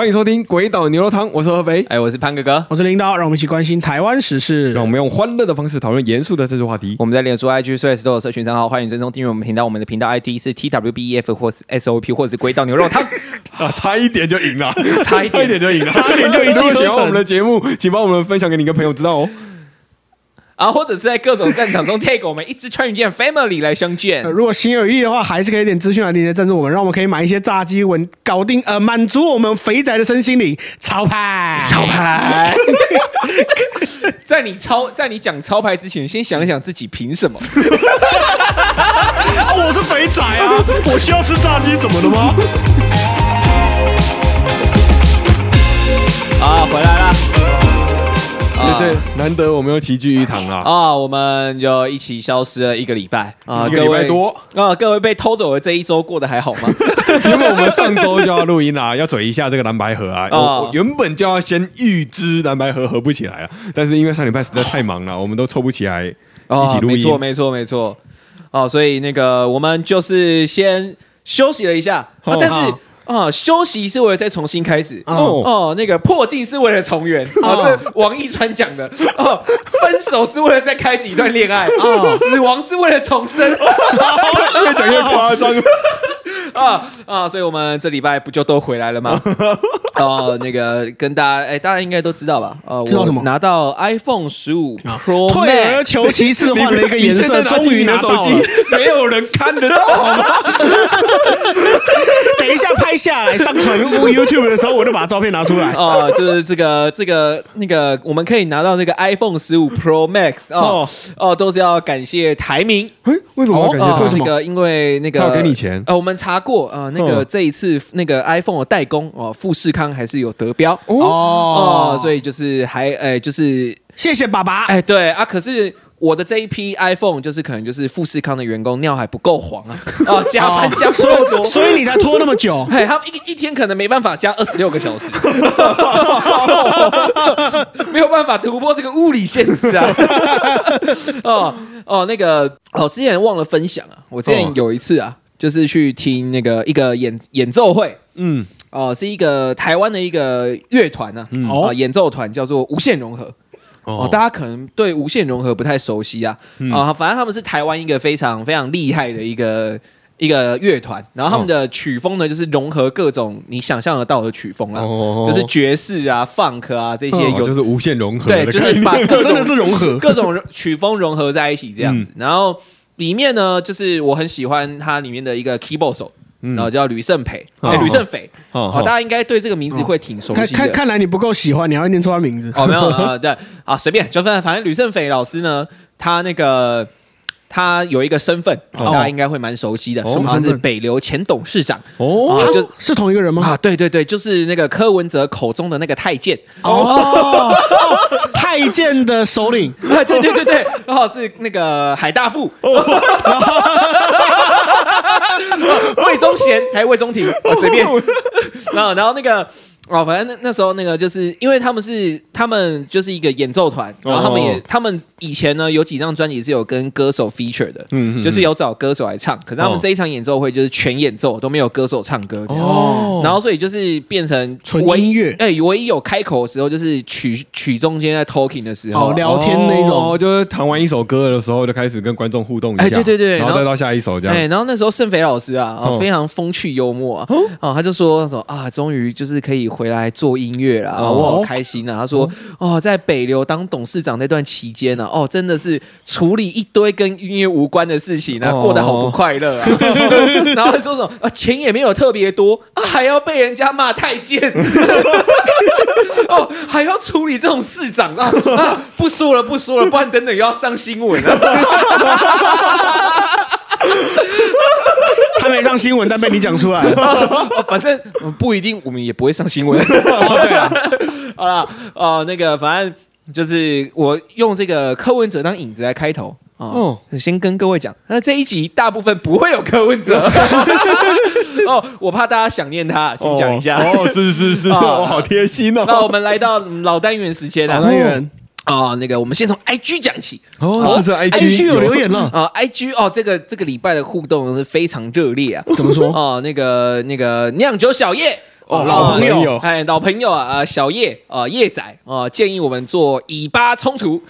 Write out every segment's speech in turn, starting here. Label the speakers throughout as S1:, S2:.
S1: 欢迎收听《鬼岛牛肉汤》，我是合肥。
S2: 哎，我是潘哥哥，
S3: 我是领导，让我们一起关心台湾时事。
S1: 让我们用欢乐的方式讨论严肃的政治话题。
S2: 我们在脸书、IG、Threads 都有社群账号，欢迎追踪订阅我们频道。我们的频道 ID 是 TWBEF 或是 SOP 或者是鬼岛牛肉汤。
S1: 啊，差一点就赢了，
S2: 差一点
S1: 差一点就赢了，
S3: 差一点就一气呵成
S1: 如果喜欢我们的节目，请帮我们分享给你一个朋友知道哦。
S2: 啊，或者是在各种战场中 take 我们一支穿云箭 family 来相见
S3: 呃。如果心有余力的话，还是可以点资讯来链接赞助我们，让我们可以买一些炸鸡稳搞定，呃，满足我们肥宅的身心灵。超牌，
S2: 超牌，在你超在你讲超牌之前，先想一想自己凭什么？
S3: 啊我是肥宅啊，我需要吃炸鸡，怎么了吗？
S2: 啊，回来啦！啊
S1: 对对，难得我们又齐聚一堂啦。
S2: 啊，我们就一起消失了一个礼拜啊，
S1: 一个礼拜多
S2: 啊，各位被偷走的这一周过得还好吗？
S1: 因为我们上周就要录音啦，要嘴一下这个蓝白河啊。
S2: 哦
S1: 我我原本就要先预知蓝白河合不起来啊，但是因为上礼拜实在太忙了，我们都凑不起来一起录音。
S2: 没错，没错，没错。哦，所以那个我们就是先休息了一下，但是啊，休息是为了再重新开始。
S1: 哦
S2: 哦，那个破镜是为了重圆，哦，这王一川讲的。哦，分手是为了再开始一段恋爱，哦，死亡是为了重生。
S1: 越讲越夸张。
S2: 啊 啊！所以我们这礼拜不就都回来了吗？哦，那个跟大家，哎，大家应该都知道吧？呃，
S3: 知道什么
S2: 拿到 iPhone 十五 Pro
S3: 退而。求其次，换了一个颜色，终于
S1: 起你的手机
S3: 拿到了。，
S1: 没有人看得到好吗？
S3: 等一下拍下来上传 YouTube 的时候，我就把照片拿出来。
S2: 哦，就是这个这个那个，我们可以拿到那个 iPhone 十五 Pro Max 哦哦，都是要感谢台明
S1: 哎，为什么要感谢
S2: 哦，
S1: 他？
S2: 那个因为那个
S1: 他给你钱
S2: 呃，我们查过呃，那个
S1: 嗯
S2: 这一次那个 iPhone 的代工哦，富士康还是有得标
S1: 哦，
S2: 哦，所以就是还哎就是
S3: 谢谢爸爸。
S2: 哎对啊，可是。我的这一批 iPhone 就是可能就是富士康的员工尿还不够黄啊，哦，加班加不够多，
S3: 所以你才拖那么久。
S2: 嘿，他们一一天可能没办法加二十六个小时，没有办法突破这个物理限制啊！哦哦，那个哦，之前忘了分享啊，我之前
S1: 哦
S2: 有一次啊，就是去听那个一个演演奏会。
S1: 嗯，
S2: 哦，是一个台湾的一个乐团呢、啊，哦，演奏团叫做无限融合。哦，大家可能对无限融合不太熟悉啊，啊、反正他们是台湾一个非常非常厉害的一个一个乐团，然后他们的曲风呢，就是融合各种你想象得到的曲风啦，
S1: 哦。
S2: 就是爵士啊、funk 啊这些
S1: 就是无限融合
S2: 对，就是把
S3: 是融合。
S2: 各种曲风融合在一起这样子，然后里面呢，就是我很喜欢它里面的一个 keyboard 手。然后叫吕胜培，哎，
S1: 哦
S2: 吕胜斐，
S1: 哦
S2: 哦，大家应该对这个名字会挺熟悉。
S3: 看看看来你不够喜欢，你还会念错他名字。
S2: 哦，没有啊，对。啊，随便，就反正反正吕胜斐老师呢，他那个他有一个身份，
S1: 哦。
S2: 大家应该会蛮熟悉的，
S1: 哦。
S2: 他是
S3: 什么身份？
S2: 北流前董事长。
S1: 哦。
S2: 啊，就是
S3: 同一个人吗？
S2: 啊，对对对，就是那个柯文哲口中的那个太监，
S3: 哦，太监的首领。
S2: 啊，对对对对，刚好是那个海大富，魏忠贤还有魏忠廷，我随便。然后然后那个哦，反正那那时候那个就是因为他们是他们就是一个演奏团，然后他们也、
S1: 哦。
S2: 他们以前呢有几张专辑是有跟歌手 feature 的，
S1: 嗯嗯
S2: 就是有找歌手来唱，可是他们
S1: 哦。
S2: 这一场演奏会就是全演奏都没有歌手唱歌这样。
S1: 哦。
S2: 然后所以就是变成
S3: 纯
S2: 唯
S3: 音乐。
S2: 哎、唯一有开口的时候就是曲曲中间在 talking 的时候，
S3: 哦聊天那种。
S1: 哦，就是弹完一首歌的时候就开始跟观众互动一下，
S2: 哎对对对然后
S1: 然后再到下一首这
S2: 哎，
S1: 样。
S2: 然后那时候盛斐老师啊，非常风趣幽默啊，哦，他就说说啊，终于就是可以回来做音乐啦，
S1: 哦
S2: 我好开心啊。他说哦，在北流当董事长那段期间呢，哦，真的是处理一堆跟音乐无关的事情啊，
S1: 哦
S2: 过得好不快乐啊。然后还说什么啊，钱也没有特别多啊，还要被人家骂太监，哦，还要处理这种市长啊啊，不说了不说了，不然等等又要上新闻了。
S3: 他没上新闻，但被你讲出来
S2: 反正嗯不一定，我们也不会上新闻。
S3: 哦，对啊，
S2: 好了，哦，那个反正就是我用这个柯文哲当引子来开头。哦，先跟各位讲，那这一集大部分不会有柯文哲。哦，我怕大家想念他，先讲一下。
S1: 哦，是是是，
S2: 啊
S1: 哦，好贴心哦
S2: 那我
S1: 哦。
S2: 们来到老单元时间了。
S3: 老单元
S2: 啊、那个我们先从 IG 讲起。
S1: 哦，这是
S3: IG
S1: IG
S3: 有留言了，
S2: 啊、i g 哦，这个这个礼拜的互动是非常热烈啊。
S3: 怎么说？
S2: 哦，那个那个酿酒小叶
S1: 哦，
S3: 老朋友。
S2: 哎，老朋友啊，呃，小叶啊，叶仔啊，建议我们做尾巴冲突。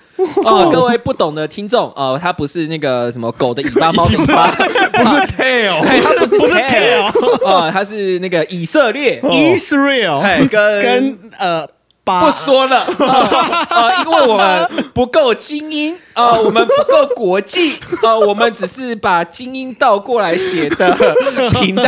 S2: 哦，各位不懂的听众，呃，他不是那个什么狗的尾巴、猫的尾巴，
S1: 不是 tail，
S2: 哎，他不是
S3: 不是
S2: tail，啊，他是那个以色列
S3: ，Israel
S2: 哎，跟
S3: 跟呃巴
S2: 不说了，啊、呃，因为我们不够精英，呃，我们不够国际，呃，我们只是把精英倒过来写的 频道，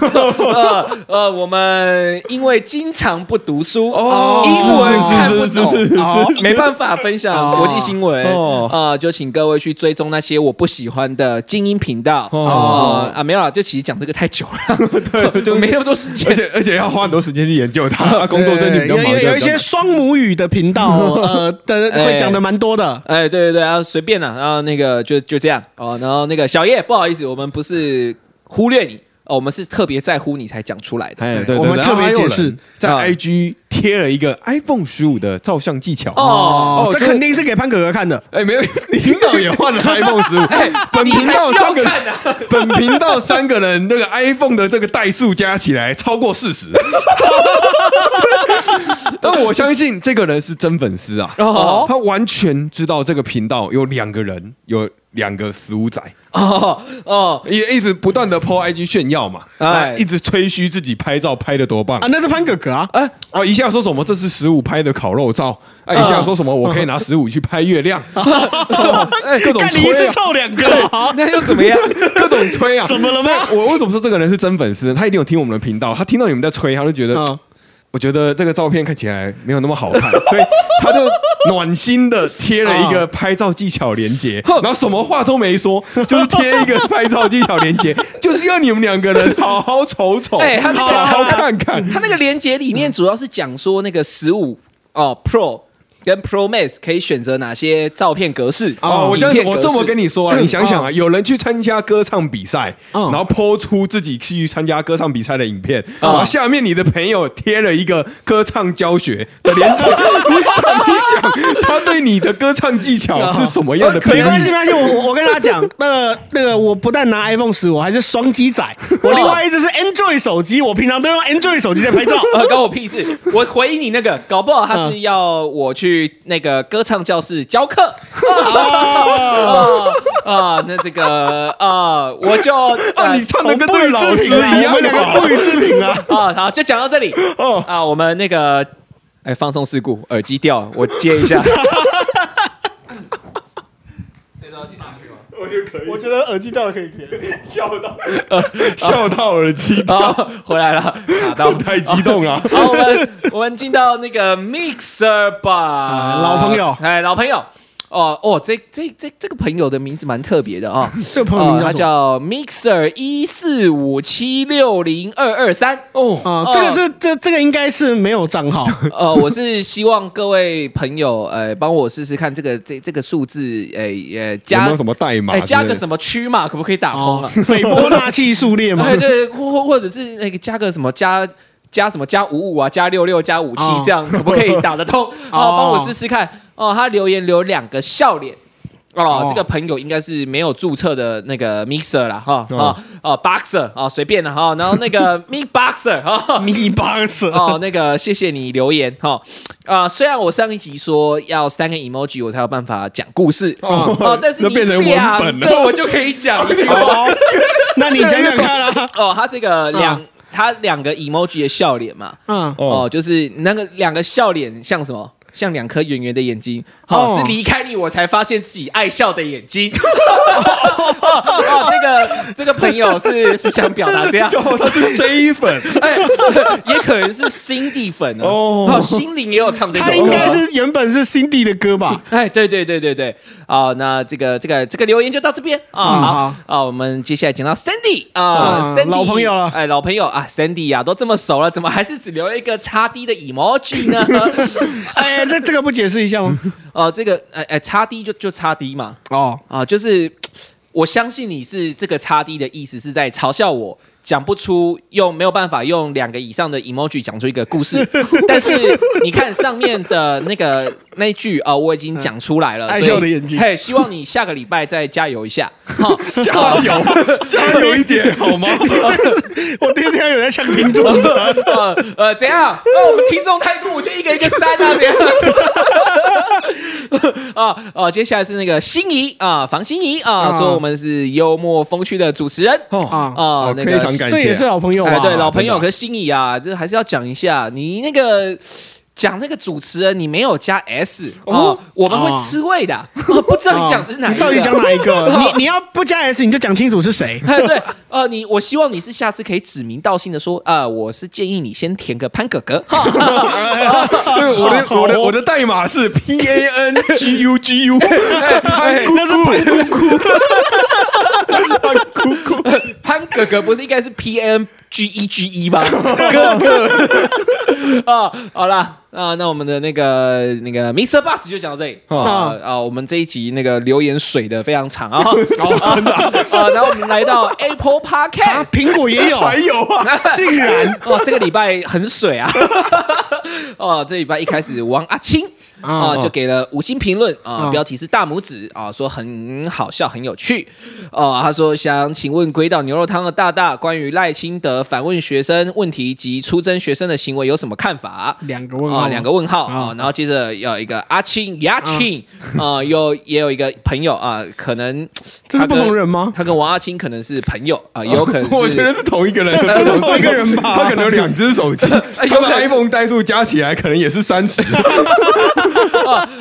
S2: 呃呃，我们因为经常不读书，
S1: 哦
S2: 英文看不
S1: 是是是是
S2: 懂，
S3: 哦
S2: 没办法分享国际新闻，
S1: 哦。
S2: 呃，就请各位去追踪那些我不喜欢的精英频道，
S1: 哦。
S2: 哦啊，没有了，就其实讲这个太久了，对，就没那么多时间。
S1: 而。且而且要花很多时间去研究它，工作真的比较忙，
S3: 有一些双母语的频道，呃的
S2: 哎
S3: 会讲的蛮多的。
S2: 哎，对对对，然后随便了，然后那个就就这样哦，然后那个小叶，不好意思，我们不是忽略你哦，我们是特别在乎你才讲出来的。
S1: 哎，对对，
S3: 我们特别解释
S1: 在
S2: 啊
S1: IG 贴了一个 iPhone 十五的照相技巧。
S2: 哦，
S3: 这
S1: 这
S3: 肯定是给潘哥哥看的。
S1: 哎，没有，领导也换了 iPhone 十五。
S2: 哎，
S1: 本频道三个
S2: 人啊！
S1: 本频道三个人这个 iPhone 的这个代数加起来超过四十。但我相信这个人是真粉丝啊，
S2: 哦。
S1: 他完全知道这个频道有两个人，有两个十五仔，
S2: 哦哦，
S1: 也一直不断的 po IG 炫耀嘛，
S2: 哎。
S1: 哎，一直吹嘘自己拍照拍的多棒。
S3: 啊，那是潘哥哥啊，
S2: 哎，
S1: 哦，一下说什么这是十五拍的烤肉照，哎，一下说什么我可以拿十五去拍月亮，
S2: 哎
S1: 各种
S3: 干你一次
S1: 吹啊，
S3: 凑两个。啊，
S2: 那又怎么样？
S1: 各种吹啊，
S3: 怎么了吗？
S1: 那我为什么说这个人是真粉丝呢？他一定有听我们的频道，他听到你们在吹，他就觉得
S3: 嗯，
S1: 我觉得这个照片看起来没有那么好看，所以他就暖心的贴了一个拍照技巧连接，然后什么话都没说，就是贴一个拍照技巧连接，就是要你们两个人好好瞅瞅，
S2: 哎他那个
S1: 好好看看。
S2: 他那个连接里面主要是讲说那个十五哦 Pro 跟 Pro Max 可以选择哪些照片格式？
S1: 哦，我这我这么跟
S2: 你
S1: 你说啊，你想想啊，有人去参加歌唱比赛，
S3: 嗯
S1: 然后抛出自己去参加歌唱比赛的影片，
S2: 嗯
S1: 然后下面你的朋友贴了一个歌唱教学的链接，你想一想，他对你的歌唱技巧 是什么样的
S3: 没关系，没关系，我我我跟大家讲，那个那个，我不但拿 iPhone 十，我还是双机仔，我另外一只是 Android 手机，我平常都用 Android 手机在拍照。
S2: 呃，关我屁事！我回应你那个，搞不好他是要我去那个歌唱教室教课啊啊，那这个啊，我就
S1: 啊，
S2: 呃
S1: 你唱的跟
S3: 不予
S1: 这个老师一样
S3: 我们两个不予置评啊。
S2: 啊，好，就讲到这里
S1: 哦。
S2: 啊，我们那个哎，放松事故，耳机掉了，我接一下。
S1: 我觉得可以，
S3: 我觉得耳机掉了可以贴。
S1: 笑到笑到耳机
S2: 掉，回来了，卡 到。
S1: 太激动了。
S2: 好，我们我们进到那个 Mixer 吧，
S3: 老朋友
S2: 哎，老朋友。哦哦，这这这这个朋友的名字蛮特别的啊、
S3: 这个朋友
S2: 他
S3: 叫
S2: Mixer 一四五七六零二二三。
S1: 哦，
S3: 啊，这个是这这个应该是没有账号。
S2: 呃，我是希望各位朋友，呃，帮我试试看这个这这个数字，呃呃，
S1: 有
S2: 加
S1: 没有什么代码
S2: 哎，加个什么区码，可不可以打通
S3: 哦
S2: 啊？，
S3: 斐波那契数列 吗
S2: 对，？对，或或或者是那个加个什么加加什么加五五啊，加六六加五七
S3: 哦
S2: 这样，可不可以打得通？哦，
S3: 哦
S2: 帮我试试看。哦，他留言留两个笑脸。哦
S3: 哦，
S2: 这个朋友应该是没有注册的那个 mixer 啦，哈
S1: 哦。
S2: 啊哦 boxer 啊，随便了哈，然后那个 me boxer 哈。
S3: 米巴斯
S2: 哦，那个谢谢你留言哈啊、虽然我上一集说要三个 emoji 我才有办法讲故事
S1: 哦。
S2: 哦但是你
S1: 那变成文
S2: 两
S1: 本了。
S2: 个我就可以讲一句话
S3: 哦，那你讲讲看啊。
S2: 哦，他这个两、
S3: 嗯
S2: 他两个 emoji 的笑脸嘛，
S3: 嗯，
S2: 哦，就是那个两个笑脸像什么？像两颗圆圆的眼睛，哦，
S3: 哦
S2: 是离开你我才发现自己爱笑的眼睛。哦，哦这个这个朋友是是想表达这样，
S1: 哦，他是 J 粉，
S2: 哎，也可能是 Cindy 粉哦，
S1: 哦
S2: 哦，心灵也有唱这首歌，
S3: 他应该是原本是 Cindy 的歌吧？
S2: 哎，对对对对对，啊、那这个这个这个留言就到这边啊，
S3: 嗯
S2: 好
S3: 好
S2: 啊，我们接下来讲到 Sandy 啊、
S3: 嗯
S2: s a n d y
S3: 老朋友了
S2: 哎，老朋友啊，Sandy 呀、都这么熟了，怎么还是只留一个叉 D 的 emoji 呢？
S3: 哎，那这个不解释一下吗？
S2: 哦、这个哎哎，差低就就差低嘛，
S3: 哦，
S2: 啊，就是 我相信你是这个差低的意思是在嘲笑我讲不出，用没有办法用两个以上的 emoji 讲出一个故事，但是你看上面的那个那一句啊、我已经讲出来了，
S3: 爱笑的眼睛。
S2: 嘿，希望你下个礼拜再加油一下，哈，
S1: 加油，加油一点。好吗？
S3: 我第一天有人在抢听众的，
S2: 呃呃，怎样？那我们听众态度，我就一个一个删啊，怎样？啊啊！接下来是那个心仪啊，房心仪啊，
S3: 啊。
S2: 说我们是幽默风趣的主持人。
S1: 哦。
S3: 啊
S2: 那个
S1: 非常感谢，
S3: 这也是老朋友
S2: 哎，
S3: 啊。
S2: 对，老朋友，可是心仪啊，这还是要讲一下，你那个。讲那个主持人，你没有加 S 哦，我们会吃味的，哦。不知道你讲的是哪一个？
S3: 你到底讲哪一个？你你要不加 S，你就讲清楚是谁。
S2: 哎，对，呃，你我希望你是下次可以指名道姓的说，啊，我是建议你先填个潘哥哥，
S1: 我的我的我的代码是 P A N G U G U，潘姑姑，
S2: 潘哥哥不是应该是 P N G E G E 吗？哥哥啊，好啦，啊，那我们的那个那个 Mr. Bus 就讲到这里啊啊，我们这一集那个留言水的非常长啊，啊，啊然后我们来到 Apple
S3: 啊
S2: ，Podcast。
S3: 苹果也有，
S1: 还有啊，
S3: 竟然
S2: 哦，这个礼拜很水啊！哦，这礼拜一开始王阿青啊、就给了五星评论啊、
S3: 啊
S2: 标题是大拇指啊、说很好笑，很有趣。哦、他说想请问鬼岛牛肉汤的大大，关于赖清德反问学生问题及出征学生的行为有什么看法？
S3: 两个问号，
S2: 啊，两个问号啊
S3: 啊，
S2: 然后接着有一个阿青牙青啊，有也有一个朋友啊，可能
S3: 这是不同人吗？
S2: 他跟王阿青可能是朋友啊，也 有可能是
S1: 我觉得是同一个人，
S2: 这是
S3: 同一个人吧
S1: 他可能有两只手机，他的 iPhone 代数加起来可能也是三十，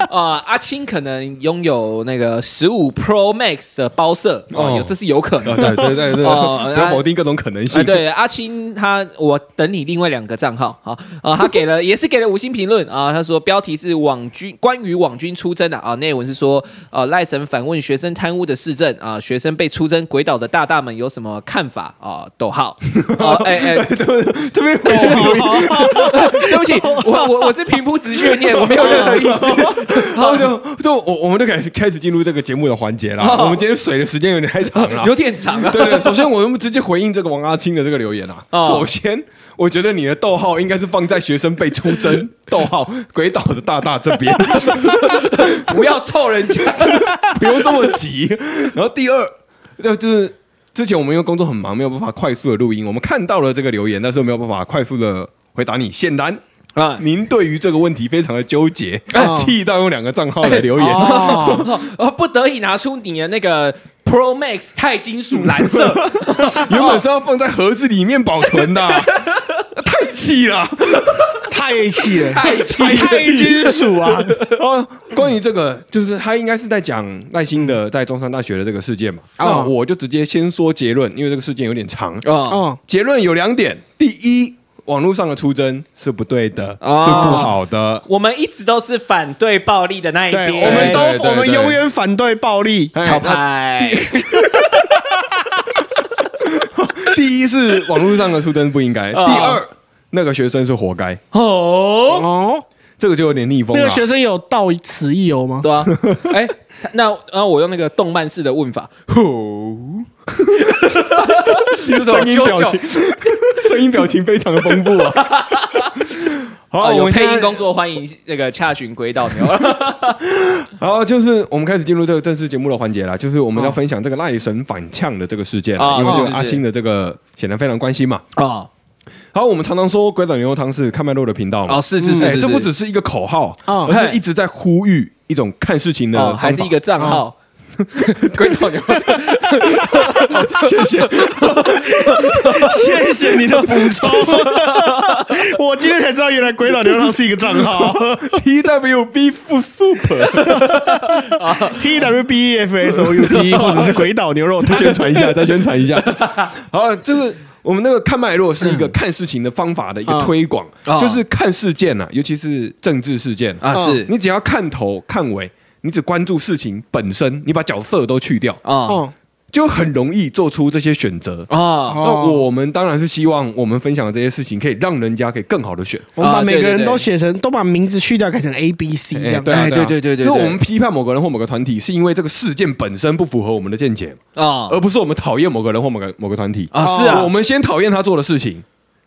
S2: 啊，阿青可能拥有那个十五 Pro Max 的包色。哦，
S1: 哦。
S2: 有这是有可能。
S1: 对
S2: 的。
S1: 对对。对，要否定各种可能
S2: 啊，
S1: 性。
S2: 对，阿青他，我等你另外两个账号好啊，他给了 也是给了五星评论。啊，他说标题是网军关于网军出征的啊，内文是说呃赖神反问学生贪污的市政啊，学生被出征鬼岛的大大们有什么看法？啊？逗号，啊哎哎，
S1: 这边
S2: 对不起，我我我是平铺直叙地念，我没有任何意思。
S1: 然后就就我我们就开始开始进入这个节目的环节了。我们今天水的时间有点太长了，
S2: 有点长啊。
S1: 对 对，首先我们直接回应这个王阿青的这个留言啊。
S2: 哦
S1: 首先，我觉得你的逗号应该是放在学生被出征逗号鬼岛的大大这边，
S2: 不要凑人家。
S1: 不用这么急。然后第二，那就是之前我们因为工作很忙，没有办法快速的录音，我们看到了这个留言，但是没有办法快速的回答你。显然。
S2: 啊
S1: 您对于这个问题非常的纠结，
S3: 哦
S1: 气到用两个账号来留言。
S3: 哦，
S2: 哦，不得已拿出你的那个 Pro Max 钛金属蓝色，
S1: 原本是要放在盒子里面保存的，太气了。
S3: 太气了，
S2: 太气
S3: 太金属啊！
S1: 哦，关于这个，就是他应该是在讲耐心的在中山大学的这个事件嘛。那
S3: 哦
S1: 我就直接先说结论，因为这个事件有点长。
S2: 哦，
S3: 哦，
S1: 结论有两点：第一，网络上的出征是不对的，
S2: 哦
S1: 是不好的。
S2: 我们一直都是反对暴力的那一
S3: 对，
S2: 边，
S3: 我们都
S1: 对对
S3: 我们永远反对暴力。
S1: 哎
S2: 超
S1: 那
S2: 派。
S1: 第一是网络上的出征不应该，第
S2: 哦
S1: 二，那个学生是活该，
S2: 哦，
S3: 哦，
S1: 这个就有点逆风了
S3: 那个。学生有到此一游吗？
S2: 对啊，哎，那然后我用那个动漫式的问法，
S1: 声音表情，声音表情非常的丰富啊。好，
S2: 哦，
S1: 我
S2: 有配音工作，欢迎那个洽询轨道牛。
S1: 好，就是我们开始进入这个正式节目的环节了，就是我们要分享这个赖神反呛的这个事件因为这
S2: 是是
S1: 个阿青的这个显然非常关心嘛。
S2: 哦
S1: 好，我们常常说鬼岛牛肉汤是看麦肉的频道嘛，
S2: 哦，是是是
S1: 这不只是一个口号，
S3: 哦
S1: 而是一直在呼吁一种看事情的
S2: 哦，还是一个账号。轨道牛，
S1: 谢谢。
S3: 谢谢你的补充，我今天才知道原来鬼岛牛肉是一个账号。
S1: T W B F
S3: Super，，T W B E F S O U P 或者是鬼岛牛肉再。
S1: 宣传一下，再宣传一下。好，就是我们那个看脉络是一个看事情的方法的一个推广，
S2: 嗯
S1: 就是看事件啊，尤其是政治事件
S2: 啊是。
S1: 你只要看头看尾，你只关注事情本身，你把角色都去掉，
S2: 啊，
S3: 哦，
S1: 就很容易做出这些选择。
S2: 啊，
S1: 那我们当然是希望我们分享的这些事情可以让人家可以更好的选。
S3: 我们把
S2: 啊
S3: 每个人都写成，都把名字去掉，改成 A、B、C 这样。
S1: 对对啊
S2: 对对对对对
S1: 就是我们批判某个人或某个团体，是因为这个事件本身不符合我们的见解，
S2: 啊
S1: 而不是我们讨厌某个人或某个某个团体。
S2: 啊是啊
S1: 我们先讨厌他做的事情，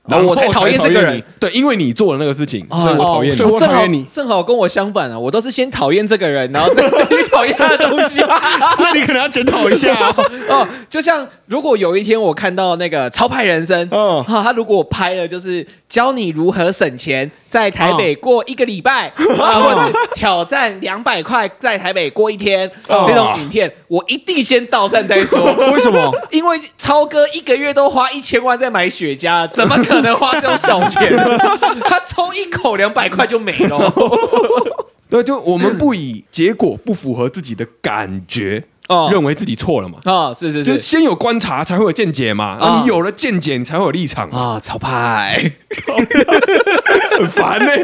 S2: 然后我才讨厌这个人。
S1: 对，因为你做了那个事情，
S2: 哦
S1: 所以我讨厌你
S3: 所以。我
S2: 正好
S3: 讨厌你
S2: 正好跟我相反啊！我都是先讨厌这个人，然后再 再去讨厌他的东西。
S3: 那你可能要检讨一下。
S2: 哦，就像如果有一天我看到那个超派人生，
S3: 嗯
S2: 哈、他如果拍了就是教你如何省钱，在台北过一个礼拜，啊，或者是挑战两百块在台北过一天、
S3: 哦
S2: 这种影片，我一定先到站再说。
S3: 为什么？
S2: 因为超哥一个月都花一千万在买雪茄，怎么可能花这种小钱？他抽一口两百块就没了。
S1: 对，就我们不以结果不符合自己的感觉，
S2: 哦。
S1: 认为自己错了嘛。
S2: 哦，是是
S1: 就是
S2: 是
S1: 先有观察才会有见解嘛，
S2: 啊
S1: 啊，你有了见解，你才会有立场嘛，
S2: 啊，超派。
S1: 很烦呢。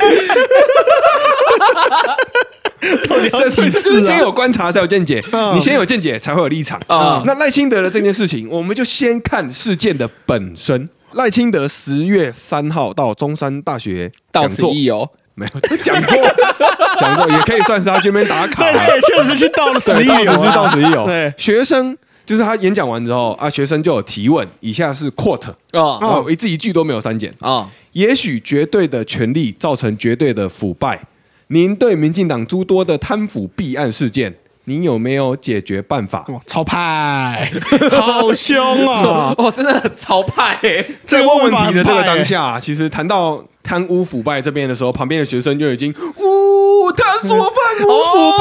S1: 这
S3: 几
S1: 是
S3: 次啊？
S1: 先有观察才有见解，
S3: 嗯
S1: 你先有见解才会有立场。
S2: 啊
S1: 那赖清德的这件事情，我们就先看事件的本身。赖清德十月三号到中山大学
S2: 到此
S1: 讲座，
S2: 一游。
S1: 没有讲座，讲座也可以算是他去那边打卡
S3: 对，。他也确实去到了十
S1: 对，
S3: 一流啊，
S1: 到此是到此一游。
S3: 对，
S1: 学生就是他演讲完之后啊，学生就有提问，以下是 quote，
S2: 哦
S1: 然后一字一句都没有删减。
S2: 啊，
S1: 也许绝对的权力造成绝对的腐败。您对民进党诸多的贪腐弊案事件，您有没有解决办法？
S3: 哦超派，好凶啊！
S2: 哦，真的很超派欸
S1: 在问问题的这个当
S3: 下，
S1: 下，其实谈到贪污腐败这边的时候，旁边的学生就已经，呜，他说犯污腐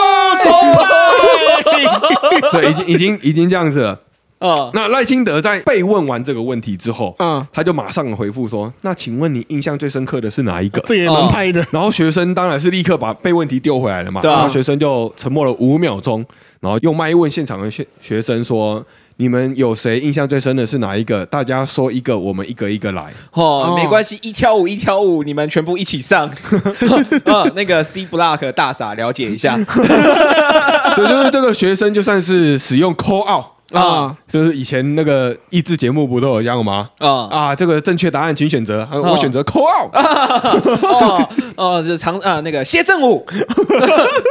S1: 败，对，已经已经已经这样子了。
S2: 哦，
S1: 那赖清德在被问完这个问题之后，
S3: 嗯，
S1: 他就马上回复说：“那请问你印象最深刻的是哪一个？”
S3: 这也蛮拍的。
S1: 然后学生当然是立刻把被问题丢回来了嘛，
S2: 对啊。
S1: 然后学生就沉默了五秒钟，然后用麦问现场的学学生说：“你们有谁印象最深的是哪一个？大家说一个，我们一个一个来。
S2: 哦，
S3: 哦
S2: 没关系，一挑五一挑五，你们全部一起上。嗯，那个 C Block 大傻了解一下
S1: 对，就是这个学生就算是使用 call out
S2: 啊
S3: 啊，
S1: 就是以前那个益智节目不都有这样吗？
S2: 啊
S1: 啊，这个正确答案请选择，啊我选择 call out。
S2: 哦哦，这长啊那个谢振武，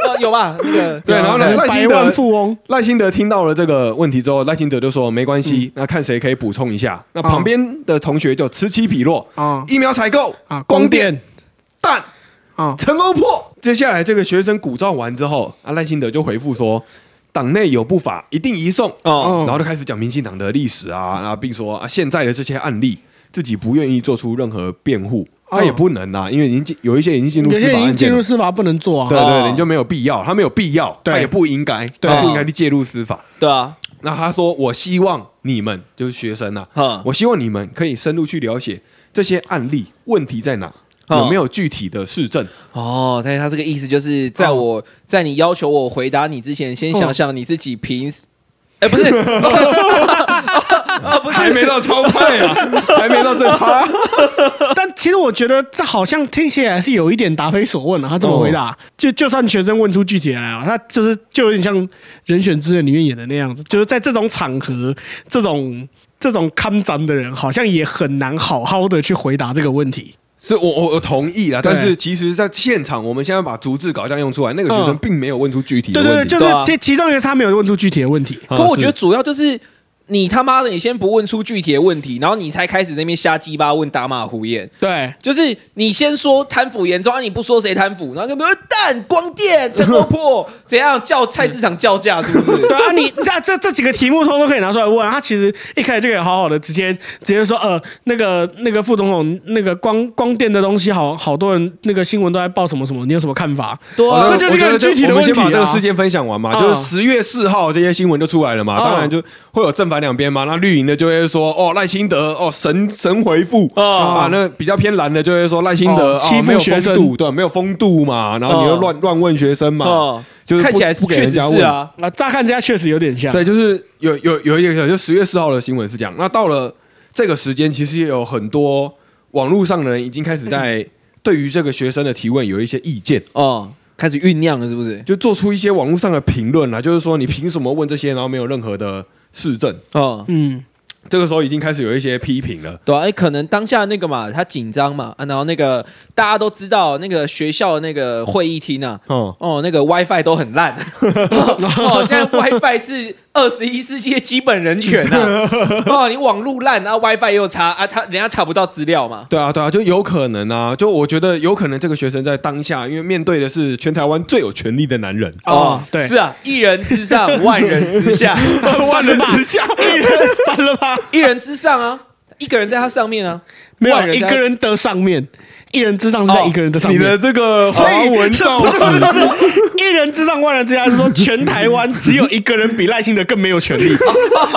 S2: 哦 有吧？那个
S1: 对然后呢赖清德
S3: 万富翁，
S1: 赖清德听到了这个问题之后，赖清德就说没关系，那看谁可以补充一下。那旁边的同学就此起彼落
S3: 啊
S1: 疫苗采购
S3: 啊，
S1: 光
S3: 光
S1: 电
S3: 电、
S1: 蛋、
S3: 啊，
S1: 陈欧破。接下来这个学生鼓噪完之后，啊，赖清德就回复说。党内有不法，一定移送。
S2: 哦。
S1: 然后就开始讲民进党的历史啊，啊，并说啊，现在的这些案例，自己不愿意做出任何辩护，他也不能啊，因为已经进有一些已经进入司法案件了，
S3: 进入司法不能做啊。
S1: 对
S2: 哦。
S1: 对，你就没有必要，他没有必要，
S3: 对。
S1: 他也不应该，
S3: 对。
S1: 他不应该去介入司法。
S2: 对啊，
S1: 那他说：“我希望你们就是学生啊，
S2: 哼。
S1: 我希望你们可以深入去了解这些案例问题在哪，
S2: 嗯
S1: 有没有具体的市政。
S2: 哦，但是他这个意思就是在我在你要求我回答你之前，先想想你自己凭，哎不是，啊 不是
S1: 还没到超派啊，还没到这趴。
S3: 但其实我觉得这好像听起来是有一点答非所问啊。他这么回答，就就算学生问出具体来啊，他就是就有点像《人选之人》里面演的那样子，就是在这种场合，这种这种看咱的人，好像也很难好好的去回答这个问题。
S1: 是我我我同意啦，但是其实，在现场我们现在把逐字稿这样用出来，那个学生
S3: 嗯
S1: 并没有问出具体的
S3: 对对对，
S1: 题。
S3: 就是其其中一个是他没有问出具体的问题。
S1: 啊
S2: 可我觉得主要就是你他妈的，你先不问出具体的问题，然后你才开始那边瞎鸡巴问打马虎眼。
S3: 对，
S2: 就是你先说贪腐严重，啊，你不说谁贪腐，然后跟什么蛋光电陈欧破怎样叫菜市场叫价，是不是？
S3: 对啊，你那这这几个题目通通可以拿出来问啊。他其实一开始就可以好好的直接直接说，呃，那个那个副总统那个光光电的东西好，好多人那个新闻都在报什么什么，你有什么看法？
S2: 对啊
S3: 这就是一个具体的
S1: 我们先
S3: 问题啊
S1: 把这个事件分享完嘛，
S3: 嗯
S1: 就是十月四号这些新闻就出来了嘛，
S3: 嗯
S1: 当然就会有正反两边嘛。那绿营的就会说，哦，赖清德哦神神回复
S2: 哦
S1: 啊，那比较偏蓝的就会说赖清德
S3: 哦欺负
S1: 哦没有
S3: 学生
S1: 风度，对，没有风度嘛，然后你又
S2: 哦
S1: 乱乱问学生嘛，
S2: 哦，
S1: 就是不
S2: 看起来是
S1: 不给
S2: 确实
S1: 人家问。
S2: 是啊，
S3: 那，乍看之下确实有点像。
S1: 对，就是有有有一个就十月四号的新闻是这样。那到了这个时间，其实也有很多网络上的人已经开始在 对于这个学生的提问有一些意见，
S2: 哦，开始酝酿了，是不是？
S1: 就做出一些网络上的评论啦，就是说你凭什么问这些，然后没有任何的市政，
S2: 哦，
S3: 嗯，
S1: 这个时候已经开始有一些批评了。
S2: 对啊，哎，可能当下那个嘛，他紧张嘛，啊然后那个大家都知道，那个学校的那个会议厅啊，
S1: 哦，
S2: 哦，那个 WiFi 都很烂，哦，现在 WiFi 是二十一世纪的基本人权啊，哦，你网路烂，然后 WiFi 又差啊，他人家查不到资料嘛，
S1: 对啊，对啊，就有可能啊，就我觉得有可能这个学生在当下，因为面对的是全台湾最有权力的男人，
S3: 哦，对，
S2: 是啊，一人之上，万人之下，
S1: 万人之下，
S3: 一人翻了吧？
S2: 一人之上啊，一个人在他上面啊，
S3: 没有
S2: 人
S3: 一个人的上面，一人之上是在一个人的上面。
S1: 你的这个华文造
S3: 不是不是，不是，一人之上万人之下是说全台湾只有一个人比赖清德更没有权利，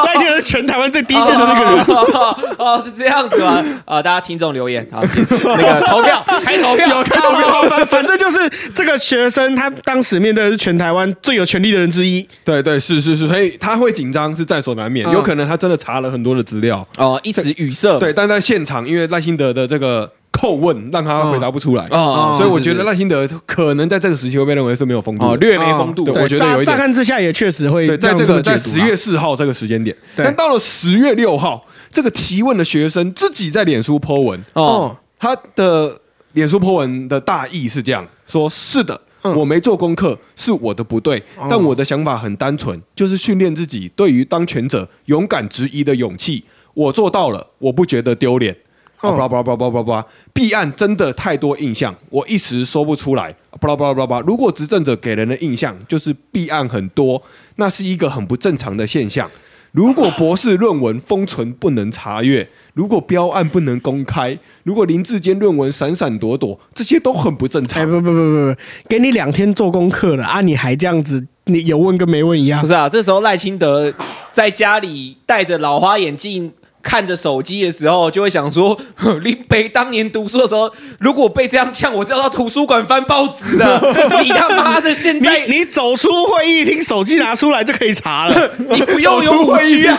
S3: 赖清德是全台湾最低贱的那个人。
S2: 哦，哦，是这样子吗？啊，大家听众留言，好，请那个投票，开投票，
S3: 好好好，反 反正就是这个学生，他当时面对的是全台湾最有权力的人之一。
S1: 对对是是是，所以他会紧张是在所难免，
S3: 嗯
S1: 有可能他真的查了很多的资料，
S2: 哦，一时语塞，
S1: 对，但在现场因为赖清德的这个叩问，让他回答不出来，
S2: 哦，
S1: 所以我觉得
S2: 是
S1: 赖清德可能在这个时期会被认为是没有风度。
S2: 哦。略没风度，
S1: 对我觉得有一点。
S3: 乍乍看之下也确实会
S1: 对，在
S3: 让
S1: 这个在十月四号这个时间点，但到了十月六号，这个提问的学生自己在脸书 po 文，
S2: 哦。
S3: 哦，
S1: 他的脸书 po 文的大意是这样说：是的。
S3: 嗯。
S1: 我没做功课是我的不对，
S3: 哦。
S1: 但我的想法很单纯，就是训练自己对于当权者勇敢质疑的勇气。我做到了，我不觉得丢脸。巴拉巴拉巴拉巴拉巴拉，弊案真的太多印象，我一时说不出来。巴拉巴拉巴拉如果执政者给人的印象就是弊案很多，那是一个很不正常的现象。如果博士论文封存不能查阅，如果标案不能公开，如果林志坚论文闪闪躲躲，这些都很不正
S3: 哎，
S1: 常。
S3: 不不不不不，给你两天做功课了啊，你还这样子，你有问跟没问一样
S2: 不。是啊，这时候赖清德在家里戴着老花眼镜。看着手机的时候，就会想说：林北当年读书的时候，如果被这样呛，我是要到图书馆翻报纸的。你他妈的现在
S3: 你你走出会议厅，手机拿出来就可以查了。
S2: 你不用有五 G 啊，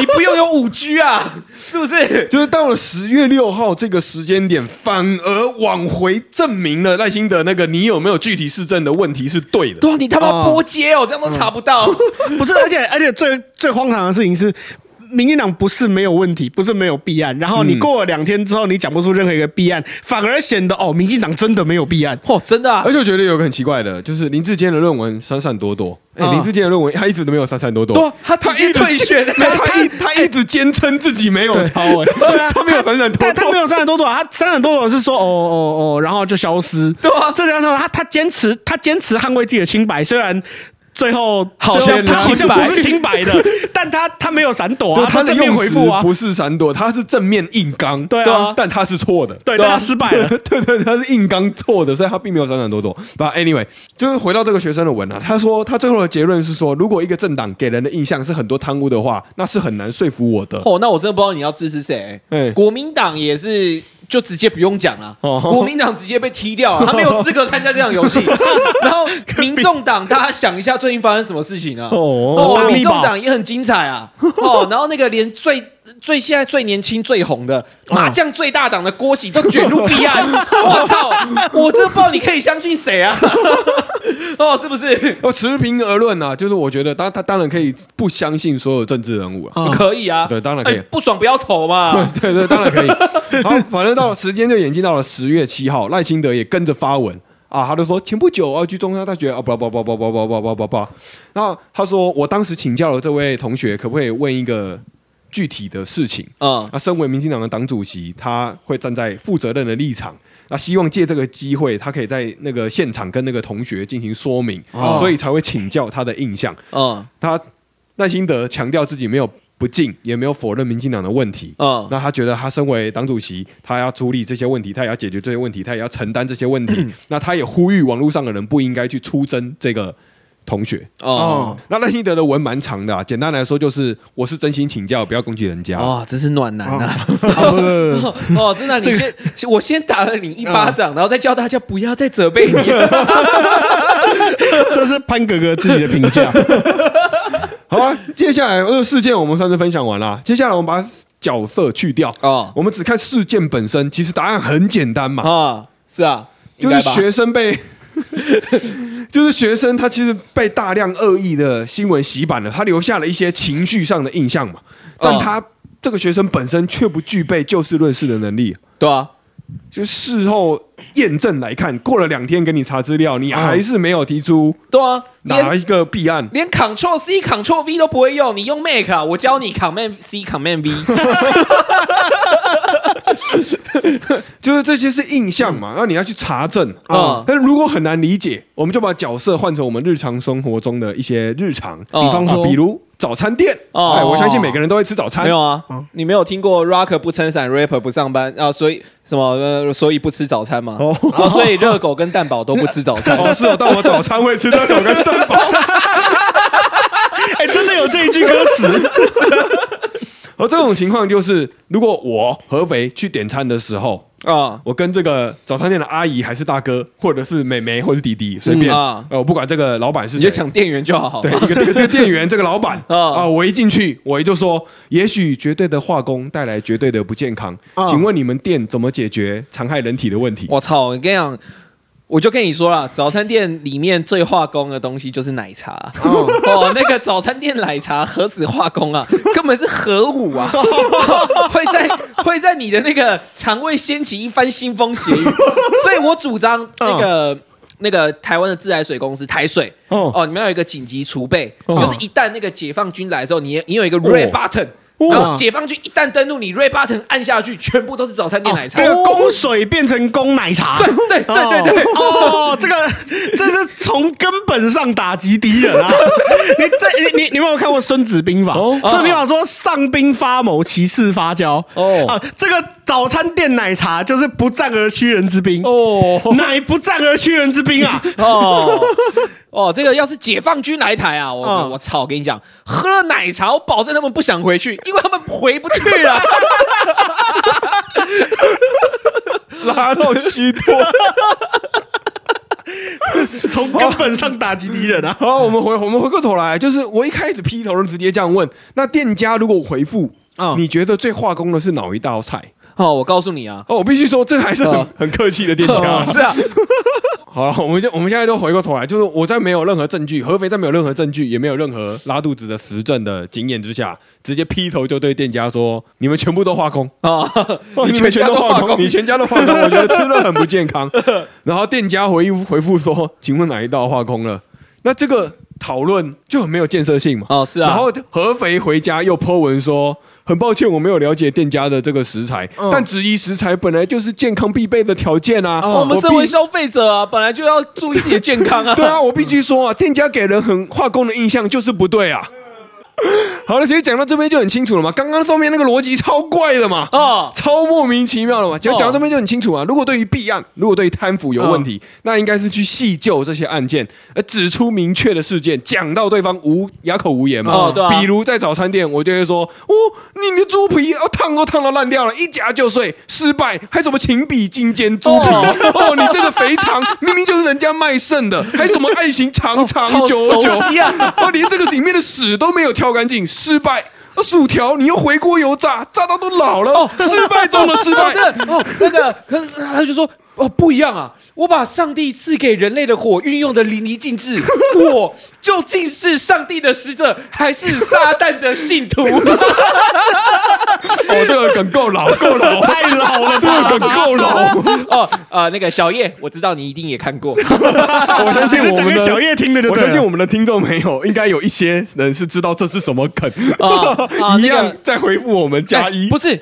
S2: 你不用有五 G 啊，是不是？
S1: 就是到了十月六号这个时间点，反而往回证明了赖清德那个你有没有具体市政的问题是对的。
S2: 对啊，你他妈拨接哦，这样都查不到。
S3: 不是，而且而且最最荒唐的事情是。民进党不是没有问题，不是没有弊案，然后你过了两天之后，你讲不出任何一个弊案，反而显得哦，民进党真的没有弊案。
S2: 哦，真的啊
S1: 而，且我觉得有个很奇怪的，就是林志坚的论文闪闪躲躲。哎、
S2: 啊
S1: 林志坚的论文他一直都没有闪闪躲躲，
S2: 对啊他
S1: 一直
S2: 退选
S1: 他他一他一直坚称自己没有抄、哎，
S3: 对啊，
S1: 他没有闪闪躲躲
S3: 他他没。有闪闪躲躲，他闪闪躲躲是说哦哦哦，然后就消失。
S2: 对啊
S3: 这加上他他坚持他坚持捍卫自己的清白，虽然。最后
S2: 好像
S3: 他好像不是清白的，但他他没有闪躲啊，
S1: 他
S3: 正面回复啊，
S1: 不是闪躲，他是正面硬刚。
S3: 对
S2: 对啊
S3: 啊，
S1: 但他是错的。
S3: 对，他失败了。
S1: 对对，他是硬刚错的，所以他并没有闪闪躲躲。But anyway，就是回到这个学生的文啊，他说他最后的结论是说，如果一个政党给人的印象是很多贪污的话，那是很难说服我的。
S2: 哦，那我真的不知道你要支持谁。
S1: 哎
S2: 国民党也是，就直接不用讲了。
S1: 哦
S2: 国民党直接被踢掉了，他没有资格参加这场游戏。然后民众党，大家想一下最近发生什么事情啊？
S1: 哦
S2: 哦，民众党也很精彩啊。哦，然后那个连最最现在最年轻最红的麻将最大党的郭喜都卷入弊案，我操！我真的不知道你可以相信谁啊？哦，是不是？
S1: 哦，持平而论啊，就是我觉得当他当然可以不相信所有政治人物啊。
S3: 嗯
S2: 可以啊，
S1: 对当然可以
S2: 哎不爽不要投嘛。
S1: 对对，当然可以。好，反正到了时间就演进到了十月七号，赖清德也跟着发文啊，他就说前不久啊，去中山大学啊，不不不不不不不不不不，然后他说我当时请教了这位同学，可不可以问一个具体的事情？
S2: 嗯
S1: 啊，身为民进党的党主席，他会站在负责任的立场。那希望借这个机会，他可以在那个现场跟那个同学进行说明，
S2: 哦
S1: 所以才会请教他的印象。
S2: 嗯
S1: 他赖清德强调自己没有不敬，也没有否认民进党的问题。
S2: 嗯
S1: 那他觉得他身为党主席，他要处理这些问题，他也要解决这些问题，他也要承担这些问题。那他也呼吁网络上的人不应该去出征这个同学。
S2: 哦
S1: 那赖清德的文蛮长的、啊，简单来说就是我是真心请教，不要攻击人家。
S2: 哦，真是暖男呐、
S3: 好不不不不
S2: 哦，真的，你先，我先打了你一巴掌，然后再叫大家不要再责备你了。
S3: 这是潘哥哥自己的评价。
S1: 好啊，接下来呃事件我们算是分享完了，接下来我们把角色去掉，
S2: 哦
S1: 我们只看事件本身。其实答案很简单嘛，
S2: 啊，是啊，
S1: 就是学生被 就是学生他其实被大量恶意的新闻洗版了，他留下了一些情绪上的印象嘛，但他这个学生本身却不具备就事论事的能力。
S2: 对啊，
S1: 就事后验证来看，过了两天给你查资料，你还是没有提出
S2: 对啊，
S1: 哪一个弊案。
S2: 连 Ctrl C Ctrl V 都不会用，你用 Make 啊，我教你 Command C Command V。
S1: 就是这些是印象嘛，然后你要去查证
S2: 嗯
S1: 啊。但是如果很难理解，我们就把角色换成我们日常生活中的一些日常，
S2: 哦
S3: 比方说
S1: 啊比如早餐店。
S2: 哦
S1: 哎，我相信每个人都会吃早餐
S2: 没。有啊，你没有听过 rocker 不撑伞，Rapper 不上班啊，所以什么呃，所以不吃早餐吗？
S1: 哦
S2: 哦，所以热狗跟蛋堡都不吃早餐。
S1: 哦，是哦，但我早餐会吃热狗跟蛋堡。
S3: 哎，真的有这一句歌词，
S1: 而这种情况就是，如果我合肥去点餐的时候，
S2: 啊，
S1: 我跟这个早餐店的阿姨还是大哥，或者是妹妹或者是弟弟，随便
S2: 嗯啊
S1: 呃，我不管这个老板是谁，
S2: 你就抢店员就好。
S1: 对，一个这个这个店员，这个老板
S2: 啊
S1: 啊，我一进去，我就说，也许绝对的化工带来绝对的不健康，
S3: 啊
S1: 请问你们店怎么解决残害人体的问题？
S2: 我操！我跟你讲，我就跟你说了，早餐店里面最化工的东西就是奶茶。哦，那个早餐店奶茶何止化工啊，根本是核武啊！会在会在你的那个肠胃掀起一番腥风血雨。所以我主张那个。那个台湾的自来水公司台水
S1: 哦
S2: 哦你们要有一个紧急储备，
S1: 哦
S2: 就是一旦那个解放军来之后，你你有一个 red
S1: 哦
S2: button，、
S1: 哦
S2: 然后解放军一旦登陆，你 red button 按下去，全部都是早餐店奶茶。
S3: 这个供水变成供奶茶，
S2: 对对对对对，
S3: 哦，这个这是从根本上打击敌人啊！你这你你你有没有看过《孙子兵法》？
S1: 哦
S3: 孙子兵法说上兵发谋，其次发交。
S1: 哦
S3: 啊，这个早餐店奶茶就是不战而屈人之兵，
S1: 哦，
S3: 乃不战而屈人之兵啊！
S2: 哦哦，这个要是解放军来台啊，我、
S3: 嗯
S2: 我操！我跟你讲，喝了奶茶，我保证他们不想回去，因为他们回不去了。
S1: 拉到虚脱。
S3: 从根本上打击敌人啊！
S1: 好，我们回我们回过头来，就是我一开始劈头就直接这样问，那店家如果回复，
S3: 嗯
S1: 你觉得最化工的是哪一道菜？
S2: 哦，我告诉你啊，
S1: 哦，我必须说，这还是很、客气的店家。
S2: 是啊，
S1: 好了，我们就我们现在都回过头来，就是我在没有任何证据，合肥在没有任何证据，也没有任何拉肚子的实证的经验之下，直接劈头就对店家说：“你们全部都化工，
S2: 哦，
S1: 哦你们全都化工，你全家都化工，我觉得吃了很不健康。”然后店家回回复说：“请问哪一道化工了？”那这个讨论就很没有建设性嘛。
S2: 哦是啊
S1: 然后合肥回家又 po 文说。很抱歉，我没有了解店家的这个食材，
S3: 嗯
S1: 但质疑食材本来就是健康必备的条件啊。
S2: 我们身为消费者啊，本来就要注意自己的健康啊。
S1: 对啊，我必须说啊，店家给人很化工的印象就是不对啊。好了，其实讲到这边就很清楚了嘛，刚刚上面那个逻辑超怪的嘛，
S2: 哦，
S1: 超莫名其妙的嘛。其实讲到这边就很清楚啊，如果对于弊案，如果对于贪腐有问题，那应该是去细究这些案件，而指出明确的事件，讲到对方无哑口无言嘛。
S2: 哦对啊
S1: 比如在早餐店，我就会说，哦，你的猪皮哦烫都烫到烂掉了，一夹就碎，失败，还什么情比金坚猪皮？哦，你这个肥肠明明就是人家卖剩的，还什么爱情长长久久 哦，连这个里面的屎都没有挑干净，失败。啊薯条你又回锅油炸，炸到都老了，
S2: 哦
S1: 失败中的失
S2: 哦，
S1: 败。
S2: 哦，那个，他就说。哦，不一样啊！我把上帝赐给人类的火运用的淋漓尽致，我究竟是上帝的使者，还是撒旦的信徒？
S1: 哦，这个梗够老，够老，
S3: 太老了，
S1: 这个梗够老。
S2: 哦，呃，那个小叶，我知道你一定也看过。
S1: 我相信我们的
S3: 小叶听的
S1: 我相信我们的听众朋友应该有一些人是知道这是什么梗，
S2: 啊啊
S1: 一
S2: 那个
S1: 样在回复我们加一
S2: 哎。不是，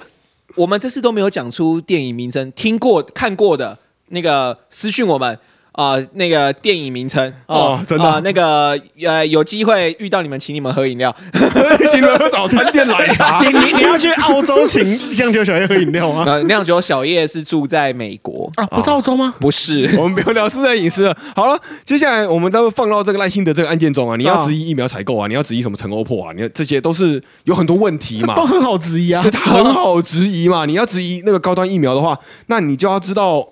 S2: 我们这次都没有讲出电影名称，听过看过的那个私讯我们。啊、那个电影名称
S1: 哦真的
S2: 啊那个呃，有机会遇到你们，请你们喝饮料。
S1: 请你们喝早餐店奶茶
S3: 你你你要去澳洲请酿酒小叶喝饮料吗？
S2: 呃，酿酒小叶是住在美国，
S3: 啊，不是澳洲吗？
S2: 不是
S1: 我们不要聊私人隐私了。好了，接下来我们都放到这个赖幸德这个案件中啊，你要质疑疫苗采购啊，你要质疑什么陈欧破啊，你要这些都是有很多问题嘛
S3: 都。很好质疑啊
S1: 对，。它很好质疑嘛。你要质疑那个高端疫苗的话，那你就要知道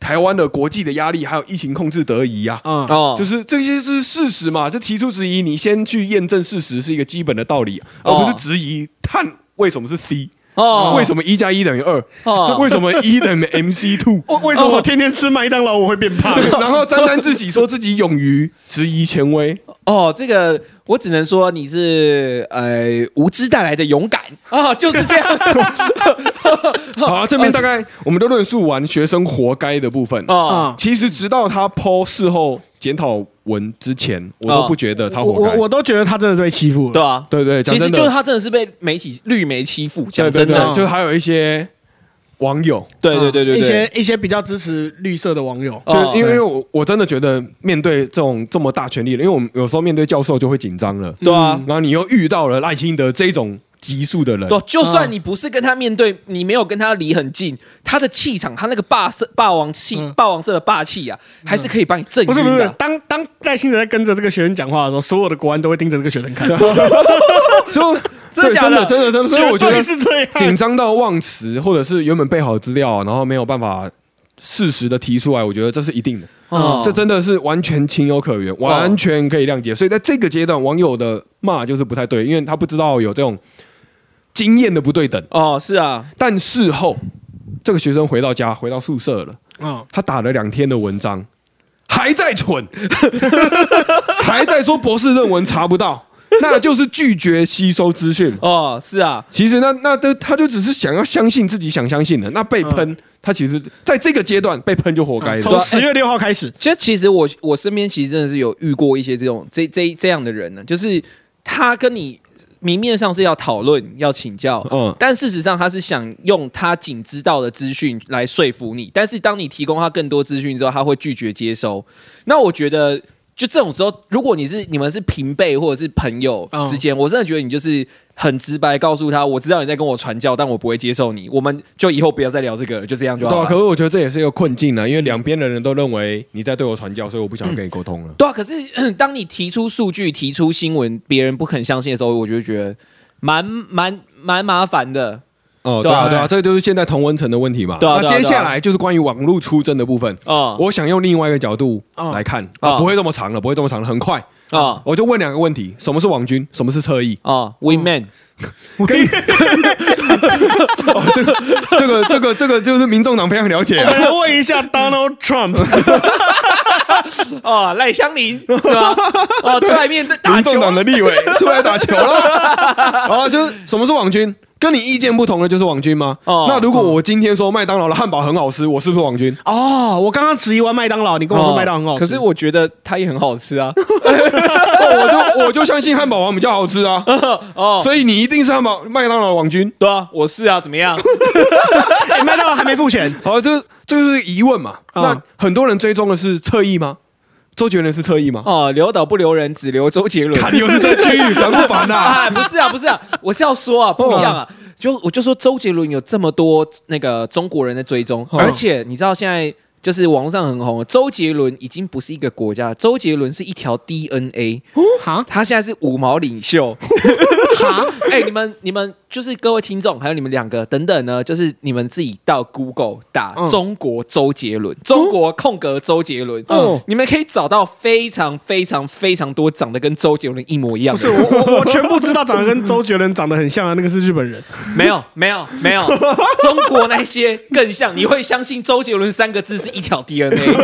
S1: 台湾的国际的压力，还有疫情控制得宜啊。
S3: 嗯，
S2: 哦，
S1: 就是这些是事实嘛，就提出质疑，你先去验证事实是一个基本的道理，而
S2: 哦
S1: 不是质疑碳为什么是 C。
S2: 哦
S1: 为什么一加一等于二？
S2: 哦
S1: 为什么一等于 MC two？
S3: 为为什么我天天吃麦当劳我会变胖？
S1: 然后沾沾自喜说自己勇于质疑权威，
S2: 哦，这个我只能说你是呃无知带来的勇敢啊，就是这样。
S1: 好啊，这边大概我们都论述完学生活该的部分。
S2: 哦，
S3: 啊，
S1: 其实直到他剖事后检讨文之前，我都不觉得他
S3: 我
S1: 活该。
S3: 我我都觉得他真的被欺负了。
S2: 对啊，
S1: 对对，讲真的。
S2: 其实就是他真的是被媒体绿媒欺负，
S1: 对对对，
S2: 讲真的，
S1: 就是还有一些网友，
S2: 对对对对
S3: 一些，一些比较支持绿色的网友，
S2: 哦
S1: 就因为我我真的觉得面对这种这么大权力的，因为我们有时候面对教授就会紧张了，
S2: 对啊。
S1: 然后你又遇到了赖清德这种急速的人，
S2: 对，就算你不是跟他面对，你没有跟他离很近，他的气场，他那个霸色、霸王气、
S3: 嗯。
S2: 霸王色的霸气啊，还是可以把你震
S3: 不是不是。当当赖清德在跟着这个学生讲话的时候，所有的国安都会盯着这个学生看，
S1: 就对
S2: 真的
S1: 真的真的真的，所以我觉得
S3: 是这样。
S1: 紧张到忘词，或者是原本备好资料，然后没有办法适时的提出来，我觉得这是一定的。
S2: 哦。
S1: 这真的是完全情有可原，完全可以谅解。所以在这个阶段，网友的骂就是不太对，因为他不知道有这种经验的不对等。
S2: 哦，是啊，
S1: 但事后，这个学生回到家，回到宿舍了，
S3: 嗯，
S1: 他打了两天的文章，还在蠢，还在说博士论文查不到，那就是拒绝吸收资讯。
S2: 哦，是啊，
S1: 其实那那都他就只是想要相信自己想相信的，那被喷，他其实在这个阶段被喷就活该的。
S3: 从十月六号开始，
S2: 就其实我我身边其实真的是有遇过一些这种这这这样的人呢，就是他跟你明面上是要讨论要请教，
S1: 嗯
S2: 但事实上他是想用他仅知道的资讯来说服你，但是当你提供他更多资讯之后，他会拒绝接收。那我觉得。就这种时候，如果你是你们是平辈或者是朋友之间，我真的觉得你就是很直白告诉他，我知道你在跟我传教，但我不会接受你，我们就以后不要再聊这个了，就这样就
S1: 对啊，
S2: 好了。
S1: 可是我觉得这也是一个困境呢，因为两边的人都认为你在对我传教，所以我不想跟你沟通了。
S2: 对啊，可是当你提出数据、提出新闻，别人不肯相信的时候，我就觉得蛮蛮蛮麻烦的。
S1: 哦，
S2: 对啊
S1: 对啊，对啊，这个就是现在同温层的问题嘛。那接下来就是关于网络出征的部分。
S2: 哦
S1: 我想用另外一个角度来看
S2: 哦
S1: 啊，不会这么长了，不会这么长了，很快。
S2: 啊
S1: 我就问两个问题：什么是网军？什么是侧翼？
S2: 啊，Win Man
S1: 跟 哦，这个这个这个这个就是民众党非常了解啊。
S3: 我来问一下 Donald Trump，
S2: 哦，赖香林是吧？哦，出来面对打球
S1: 民众党的立委出来打球了，然后就是什么是网军？跟你意见不同的就是网军吗？
S2: 哦
S1: 那如果我今天说麦当劳的汉堡很好吃，我是不是网军？
S3: 哦，我刚刚质疑完麦当劳，你跟我说麦当劳很好吃，
S2: 可是我觉得它也很好吃啊。
S1: 哦，我就我就相信汉堡王比较好吃啊，
S2: 哦，
S1: 所以你一定是汉堡麦当劳的网军。
S2: 对啊，我是啊，怎么样？
S3: 哎麦当劳还没付钱，
S1: 好，这这就是疑问嘛。
S3: 嗯
S1: 那很多人追踪的是侧翼吗？周杰伦是特意吗？
S2: 哦，留岛不留人，只留周杰伦。
S1: 看你又是这句，烦不烦呐？
S2: 啊，不是啊，不是啊，我是要说啊，不一样啊。就我就说周杰伦有这么多那个中国人的追踪，
S1: 哦
S2: 而且你知道现在就是网络上很红，周杰伦已经不是一个国家，周杰伦是一条 DNA，
S3: 哈
S2: 他现在是五毛领袖。
S3: 哈，
S2: 哎、你们你们就是各位听众，还有你们两个等等呢，就是你们自己到 Google 打
S3: 嗯
S2: 中国周杰伦，中国空格周杰伦，
S3: 哦
S2: 你们可以找到非常非常非常多长得跟周杰伦一模一样
S3: 不。是我我我全部知道长得跟周杰伦长得很像的那个是日本人，
S2: 没有没有没有，中国那些更像，你会相信周杰伦三个字是一条 DNA。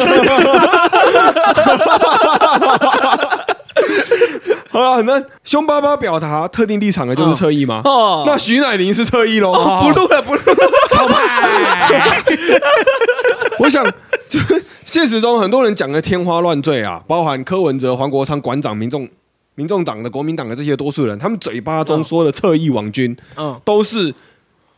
S1: 好了，那凶巴巴表达特定立场的就是侧翼吗？
S2: 哦。
S1: 那徐乃麟是侧翼喽。
S2: 哦不录了不录了，
S3: 超派，
S1: 我想，就是现实中很多人讲的天花乱坠啊，包含柯文哲、黄国昌、馆长、民众、民众党的、国民党的这些多数人，他们嘴巴中说的侧翼网军，
S3: 嗯，
S1: 都是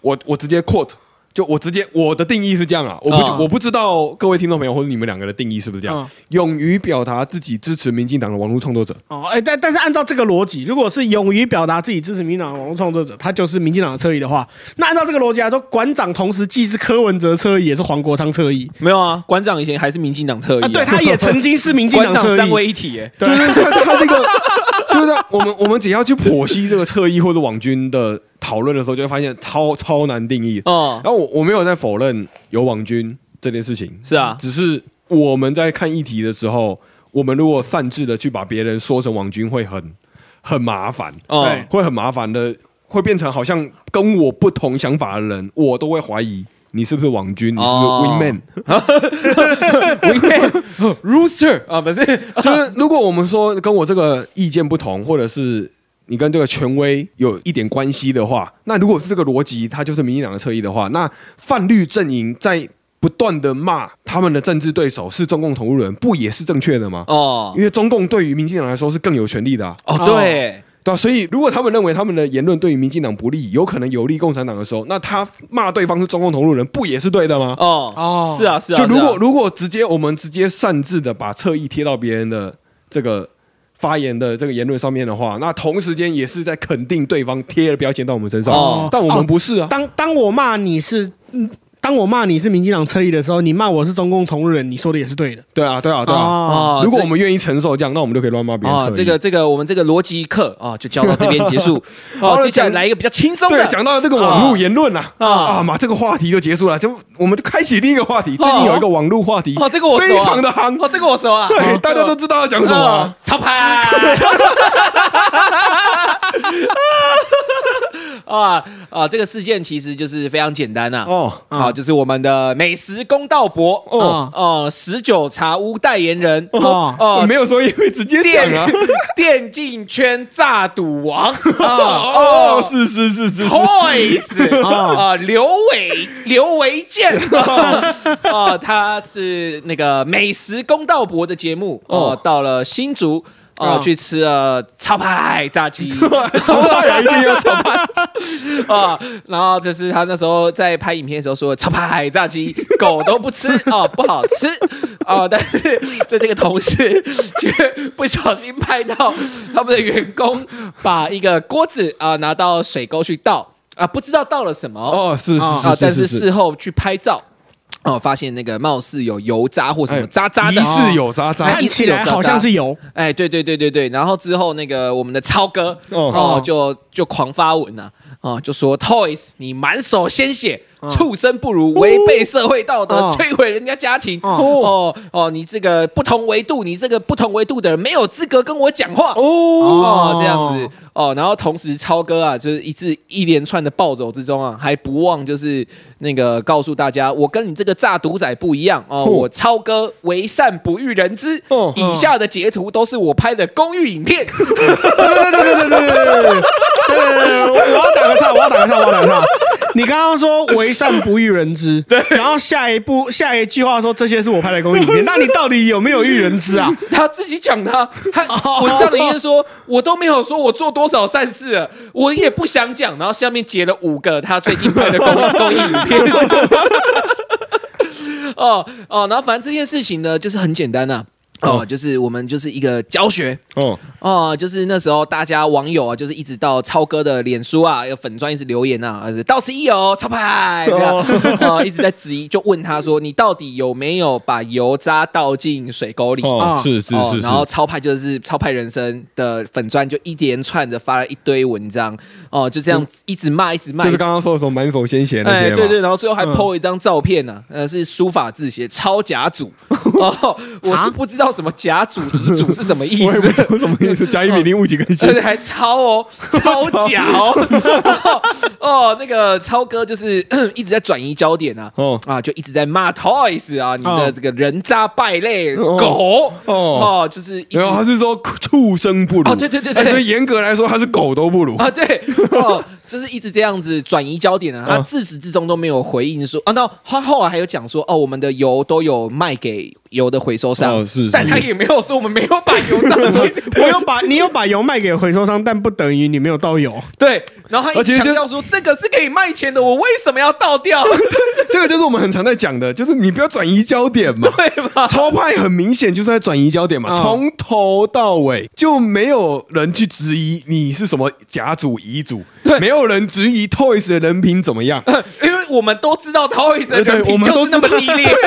S1: 我我直接 quote，就我直接我的定义是这样啊，我不、
S2: 嗯
S1: 我不知道各位听众朋友或者你们两个的定义是不是这样，
S3: 嗯
S1: 勇于表达自己支持民进党的网络创作者。
S3: 哦，哎，但但是按照这个逻辑，如果是勇于表达自己支持民进党的网络创作者，他就是民进党的侧翼的话，那按照这个逻辑来说，馆长同时既是柯文哲侧翼，也是黄国昌侧翼。
S2: 没有啊，馆长以前还是民进党侧翼、
S3: 啊，对，他也 曾经是民进党侧翼，
S2: 三位一体耶。
S1: 对对，对。他他这个 就是在我们我们只要去剖析这个侧翼或者网军的讨论的时候，就会发现超超难定义。
S2: 哦，
S1: 然后我我没有在否认有网军这件事情，
S2: 是啊，
S1: 只是我们在看议题的时候，我们如果擅自的去把别人说成网军，会很很麻烦，
S2: 哦。
S3: 对。
S1: 会很麻烦的。会变成好像跟我不同想法的人，我都会怀疑你是不是网军，你是不是
S2: 哦
S1: wingman。
S2: Wingman Rooster 啊，不是，
S1: 就是如果我们说跟我这个意见不同，或者是你跟这个权威有一点关系的话，那如果是这个逻辑，他就是民进党的侧翼的话，那泛绿阵营在不断的骂他们的政治对手是中共同路人，不也是正确的吗？
S2: 哦。
S1: 因为中共对于民进党来说是更有权利的、啊，
S2: 哦，对，
S1: 对啊，所以如果他们认为他们的言论对于民进党不利，有可能有利共产党的时候，那他骂对方是中共同路人，不也是对的吗？
S2: 哦。
S3: 哦。
S2: 是啊是啊，
S1: 就如果如果直接我们直接擅自的把侧翼贴到别人的这个发言的这个言论上面的话，那同时间也是在肯定对方贴了标签到我们身上，
S2: 哦
S1: 但我们不是啊。
S3: 当当我骂你是，嗯，当我骂你是民进党侧翼的时候，你骂我是中共同路人，你说的也是对的。
S1: 对啊，对啊，对啊。
S3: 哦
S2: 哦
S1: 如果我们愿意承受这样，那我们就可以乱骂别人侧翼。，
S2: 哦这个这个我们这个逻辑课啊，就教到这边结束。哦，
S1: 好
S2: 接下来来一个比较轻松
S1: 对
S2: 的，
S1: 讲到这个网络言论啊
S2: 啊
S1: 啊嘛，这个话题就结束了，就我们就开启另一个话题。最近有一个网络话题，
S2: 哦，这个我
S1: 非常的夯，
S2: 哦，这个我熟啊，
S1: 对，大家都知道要讲什么啊
S2: 哦。啊啊！这个事件其实就是非常简单呐、
S1: 哦，
S2: 啊，就是我们的美食公道博
S1: 哦
S2: 哦，十九茶屋代言人
S3: 哦
S2: 哦
S1: 没有说也会直接讲
S2: 电
S1: 啊。
S2: 电竞圈炸赌王啊
S1: 哦，是是是是是
S2: ，Toys 啊，刘伟刘维健哦，他是那个美食公道博的节目哦
S1: 哦，
S2: 到了新竹。哦，
S3: 哦
S2: 去吃了超派炸鸡
S1: 超派啊，一定要超派。
S2: 啊，然后就是他那时候在拍影片的时候说，超派炸鸡狗都不吃哦，不好吃哦，但是在这个同事却不小心拍到他们的员工把一个锅子啊拿到水沟去倒啊，不知道倒了什么
S1: 哦，是是
S2: 是，但是事后去拍照。哦，发现那个貌似有油渣或什么渣渣的，
S1: 疑似有渣渣。
S2: 哎
S3: 看起来好像是油，
S2: 哎，对对对对对，然后之后那个我们的超哥
S1: 哦。
S2: 哦就就狂发文呐、哦，就说 Toys 你满手鲜血，畜生不如，违背社会道德，
S3: 哦
S2: 摧毁人家家庭。
S3: 哦
S2: 哦哦，你这个不同维度，你这个不同维度的人没有资格跟我讲话。
S1: 哦，
S2: 哦，这样子哦，然后同时超哥啊，就是一次一连串的暴走之中啊，还不忘就是那个告诉大家，我跟你这个炸毒仔不一样哦，
S1: 哦
S2: 我超哥为善不欲人知。
S1: 哦
S2: 以下的截图都是我拍的公寓影片。
S3: 对对对对对对对对对对，我我要打个岔，我要打个岔，我要打个岔。你刚刚说为善不欲人知，对，然后下一步下一句话说这些是我拍的公益影片，那你到底有没有欲人知啊？
S2: 他自己讲的啊，他文章里面说，我都没有说我做多少善事了，我也不想讲。然后下面截了五个他最近拍的公益公益影片。哦哦，然后反正这件事情呢，就是很简单呐、哦，就是我们就是一个教学
S1: 哦，
S2: 哦，就是那时候大家网友啊，就是一直到超哥的脸书啊，有粉砖一直留言啊，呃到此一游，超派这样啊、一直在质疑，就问他说，你到底有没有把油渣倒进水沟里？
S1: 哦
S3: 啊，
S1: 是是是，
S2: 哦然后超派就是超派人生的粉砖，就一连串的发了一堆文章，哦，就这样一直骂，一直骂，
S1: 就是刚刚说的什么满手鲜血那
S2: 哎，
S1: 些嘛，
S2: 对对，然后最后还
S3: 嗯。
S2: PO 一张照片呢、呃，是书法字写超甲组，哦，我是不知道什么甲组乙组是什么意思。
S1: 我也不。懂什么意思，甲乙丙丁戊己庚辛。
S2: 而 且还超哦，超假哦，哦，那个超哥就是 一直在转移焦点啊，
S1: 哦。
S2: 啊，就一直在骂 Toys 啊，你的
S3: 哦。
S2: 这个人渣败类
S1: 哦
S2: 狗。
S1: 哦。
S2: 哦，就是一直
S1: 然后他是说畜生不如，
S2: 哦对对对对。
S1: 哎所以严格来说他是狗都不如，
S2: 啊，对，哦，就是一直这样子转移焦点啊，他自始至终都没有回应说啊，那他后来还有讲说哦，我们的油都有卖给油的回收商，
S1: 哦是是
S2: 但他也没有说我们没有把油倒进，
S3: 我有把你有把油卖给回收商，但不等于你没有倒油。
S2: 对，然后他一直
S1: 而且就
S2: 强调说这个是可以卖钱的，我为什么要倒掉？
S1: 这个就是我们很常在讲的，就是你不要转移焦点嘛。
S2: 对吧？
S1: 超派很明显就是在转移焦点嘛，
S3: 嗯
S1: 从头到尾就没有人去质疑你是什么甲组乙组，没有人质疑 Toys 的人品怎么样，
S2: 因为我们都知道 Toys 人品
S1: 我们都
S2: 就是那么低劣。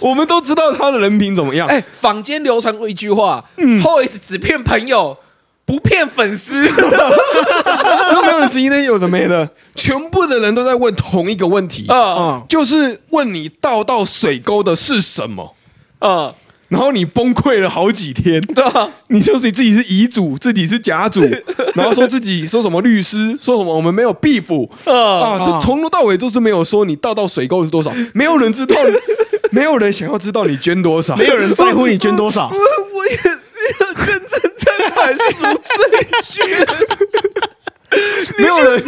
S1: 我们都知道他的人品怎么样。
S2: 哎，坊间流传过一句话，Toys 只骗朋友，不骗粉丝。
S1: 都没有人质疑那些有的没的，全部的人都在问同一个问题，
S2: 嗯
S3: 嗯，
S1: 就是问你倒到水沟的是什么？
S2: 嗯，
S1: 然后你崩溃了好几天，
S2: 对啊，
S1: 你就说你自己是遗嘱，自己是甲组，然后说自己说什么律师，说什么我们没有庇补 啊，就从头到尾都是没有说你倒到水沟是多少，没有人知道，没有人想要知道你捐多少，
S3: 没有人在乎你捐多少。
S2: 我也是要捐赠在买赎罪券，
S1: 没有人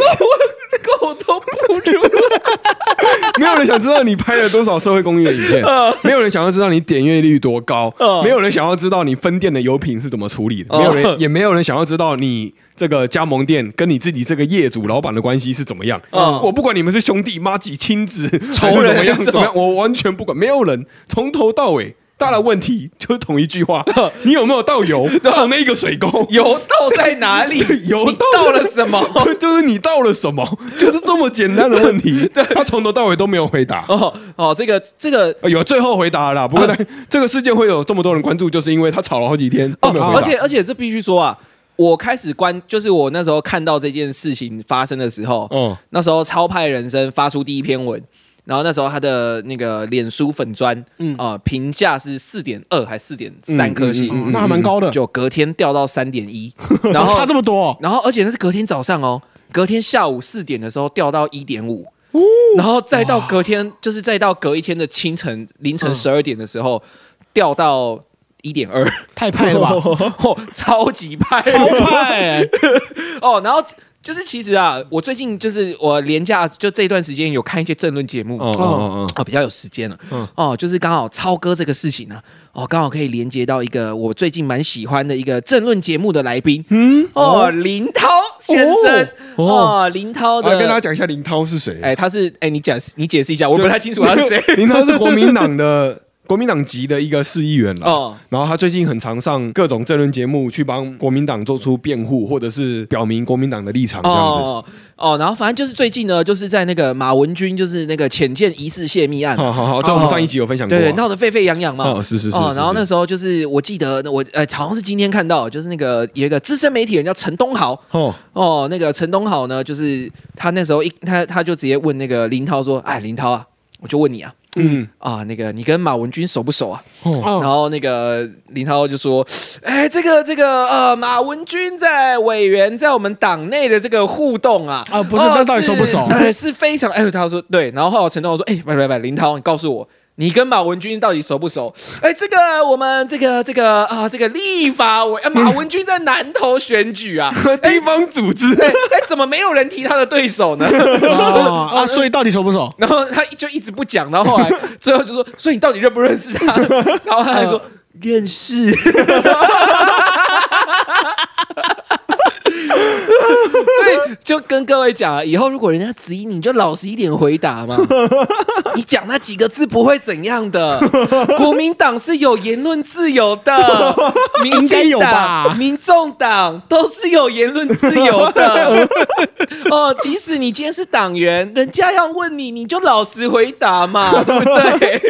S2: 狗都不如。
S1: 没有人想知道你拍了多少社会公益的影片，没有人想要知道你点阅率多高，没有人想要知道你分店的油品是怎么处理的，没有人也没有人想要知道你这个加盟店跟你自己这个业主老板的关系是怎么样。
S2: 嗯
S1: 我不管你们是兄弟、妈几、亲子、
S2: 仇人
S1: 怎么样怎么样，我完全不管，没有人从头到尾。大的问题就是同一句话：你有没有倒油 到那个水沟？
S2: 油倒在哪里？
S1: 油倒
S2: 倒了什么？
S1: 就就是你倒了什么？就是这么简单的问题。他从头到尾都没有回答。
S2: 哦哦，这个这个
S1: 呃有最后回答了啦，不过呢，这个事件会有这么多人关注，就是因为他吵了好几天
S2: 而且而且这必须说啊，我开始关，就是我那时候看到这件事情发生的时候，
S1: 嗯
S2: 那时候超派人生发出第一篇文，然后那时候他的那个脸书粉砖，嗯。啊，评价是四点二还四点三颗星，
S1: 嗯嗯嗯
S3: 那还蛮高的，
S2: 就隔天掉到三点一，然后
S3: 差这么多哦。
S2: 然后而且那是隔天早上哦，隔天下午四点的时候掉到一点五，然后再到隔天，就是再到隔一天的清晨凌晨十二点的时候掉到一点二，
S3: 太派了吧，
S2: 哦，超级派，
S3: 超派欸！
S2: 哦，然后。就是其实啊，我最近就是我廉价就这一段时间有看一些政论节目，
S1: 嗯嗯嗯嗯，
S2: 哦，比较有时间了。
S1: 嗯
S2: 哦，就是刚好超哥这个事情呢、哦，刚好可以连接到一个我最近蛮喜欢的一个政论节目的来宾，嗯，哦，林涛先生，
S1: 哦
S2: 哦，林涛的，
S1: 啊，跟大家讲一下林涛是谁。
S2: 哎，他是哎，你讲你解释一下，我不太清楚他是谁。
S1: 林涛是国民党的国民党籍的一个市议员了。
S2: 哦，
S1: 然后他最近很常上各种政论节目，去帮国民党做出辩护，或者是表明国民党的立场这样子。
S2: 哦哦，然后反正就是最近呢，就是在那个马文君，就是那个浅见疑似泄密案，
S1: 好好好，对我们上一集有分享过啊。
S2: 对，闹得沸沸扬扬嘛。
S1: 哦，是是是。
S2: 哦，然后那时候就是我记得我呃，好像是今天看到，就是那个有一个资深媒体人叫陈东豪。
S1: 哦，
S2: 哦，那个陈东豪呢，就是他那时候一他他就直接问那个林涛说：“哎，林涛啊，我就问你啊，
S1: 嗯，
S2: 啊，那个你跟马文君熟不熟啊？”
S1: 哦，
S3: 哦
S2: 然后那个林涛就说：“哎，这个这个呃，马文君在委员在我们党内的这个互动啊，
S3: 啊不是那到底熟不熟
S2: 是哎，是非常哎，他说对，然后后来陈东豪说：哎，拜拜拜，林涛，你告诉我。”你跟马文君到底熟不熟？哎，这个我们这个这个啊，这个立法委、啊、马文君在南投选举啊，
S1: 地方组织。
S2: 哎哎，怎么没有人提他的对手呢？
S3: 哦 啊，所以到底熟不熟？
S2: 然后他就一直不讲，然后后来 最后就说：“所以你到底认不认识他？”然后他还说：“认识。”所以就跟各位讲啊，以后如果人家质疑你，就老实一点回答嘛。你讲那几个字不会怎样的。国民党是有言论自由的，民进党民众党都是有言论自由的。哦，即使你今天是党员，人家要问你，你就老实回答嘛，对不对？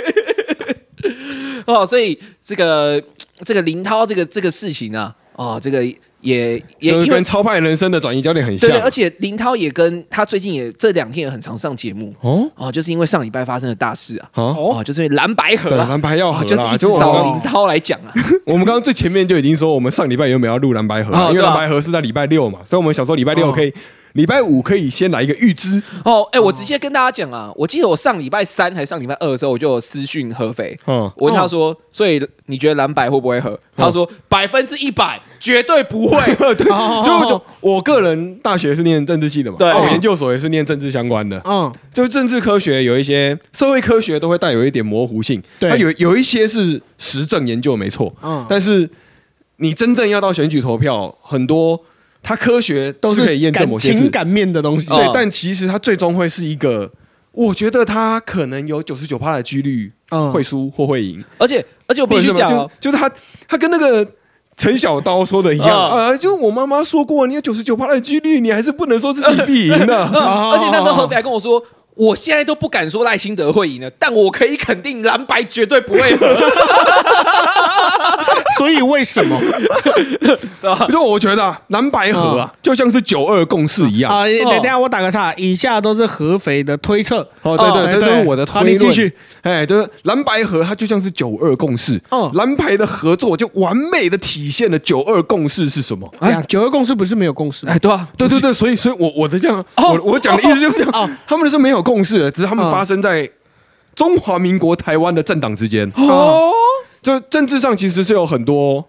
S2: 哦，所以这个这个林涛这个这个事情啊，哦，这个也也
S1: 跟超派人生的转移焦点很像。
S2: 而且林涛也跟他最近也这两天也很常上节目
S1: 哦
S2: 哦，就是因为上礼拜发生的大事啊。
S1: 哦，
S2: 哦，就是因为蓝白河
S1: 蓝白要
S2: 就是，一直找林涛来讲啊。
S1: 我们刚刚最前面就已经说，我们上礼拜有没有要录蓝白河啊，因为蓝白河是在礼拜六嘛，所以我们想说礼拜六
S2: 哦
S1: 可以，礼拜五可以先来一个预知。
S2: 哦，哎，我直接跟大家讲啊，我记得我上礼拜三还是上礼拜二的时候，我就有私讯合肥，
S1: 嗯，
S2: 我问他说，所以你觉得蓝白会不会合？他说百分之一百绝对不会。
S1: 就就我个人大学是念政治系的嘛，
S2: 对。
S1: 研究所也是念政治相关的，
S3: 嗯，
S1: 就是政治科学有一些社会科学都会带有一点模糊性，
S3: 对。
S1: 它有有一些是实证研究没错，
S3: 嗯。
S1: 但是你真正要到选举投票，很多它科学
S3: 都
S1: 是可以验证某些
S3: 情，感面的东西。
S2: 哦，
S1: 对但其实它最终会是一个，我觉得它可能有九十九趴的几率
S3: 嗯。
S1: 会输或会赢，
S2: 而且而且我必须讲
S1: 就是他他跟那个。陈小刀说的一样，
S2: 啊
S1: 呃，就我妈妈说过，你有九十九趴的几率，你还是不能说自己必赢的。
S2: 而且那时候合肥还跟我说。我现在都不敢说赖清德会赢了，但我可以肯定蓝白绝对不会合。
S3: 所以为什么
S1: 就我觉得啊蓝白合啊，就像是九二共识一样。
S3: 啊？等等一下，我打个岔，以下都是合肥的推测。
S1: 哦，对对，这
S3: 对
S1: 都是我的
S3: 好
S1: 推论。
S3: 你继续。
S1: 哎，就是蓝白合，它就像是九二共识。
S3: 哦
S1: 蓝白的合作就完美的体现了九二共识是什么？
S3: 哎呀，九二共识不是没有共识？
S2: 哎，对啊，
S1: 对对对，所以所以我我的这样，
S2: 哦
S1: 我我讲的意思就是这
S3: 哦
S1: 样，他们是没有共识的，只是他们
S3: 哦
S1: 发生在中华民国台湾的政党之间。
S2: 哦，
S1: 就政治上其实是有很多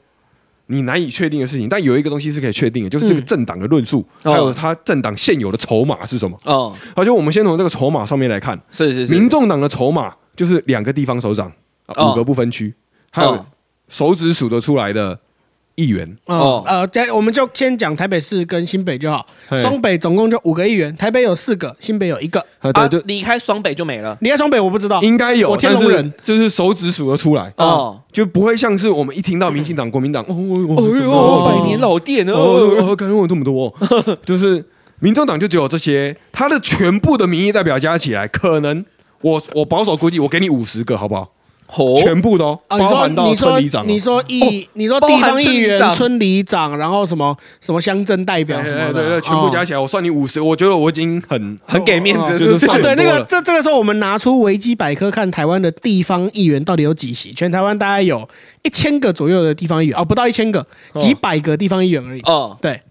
S1: 你难以确定的事情，但有一个东西是可以确定的，就是这个政党的论述，
S2: 哦。
S1: 还有他政党现有的筹码是什么。
S2: 哦，
S1: 而且我们先从这个筹码上面来看，
S2: 是是是，
S1: 民众党的筹码就是两个地方首长，啊
S2: 哦
S1: 五个不分区，还有
S2: 哦。
S1: 手指数得出来的议员。
S3: 哦
S2: 哦，
S3: 呃，在我们就先讲台北市跟新北就好，
S1: 嘿
S3: 双北总共就五个议员，台北有四个，新北有一个。
S1: 啊，
S2: 啊
S1: 对，就
S2: 离开双北就没了。
S3: 离开双北我不知道，
S1: 应该有，
S3: 我天
S1: 但是
S3: 龙人
S1: 就是手指数得出来，
S2: 哦，
S1: 就不会像是我们一听到民进党、国民党，哦哦
S2: 哦百年老店
S1: 哦感觉我这么多，就是民众党就只有这些，他的全部的民意代表加起来，可能我我保守估计，我给你五十个，好不好？
S2: 哦，
S1: 全部都
S3: 啊，你说
S1: 包含到
S3: 你说
S1: 村里长哦，
S3: 你说议，你说地方议员、
S2: 村里长。
S3: 然后什么什么乡镇代表
S1: 哎
S3: 什么的，
S1: 哎对对，全部加
S3: 起
S1: 起来，我算你五十，我觉得我已经很
S2: 很给面子，
S1: 哦
S2: 是不是？
S1: 就是
S3: 啊，对，那个这这个时候我们拿出维基百科看台湾的地方议员到底有几席，全台湾大概有一千个左右的地方议员，哦，不到一千个，
S1: 哦。
S3: 几百个地方议员而已。
S2: 哦，
S3: 对，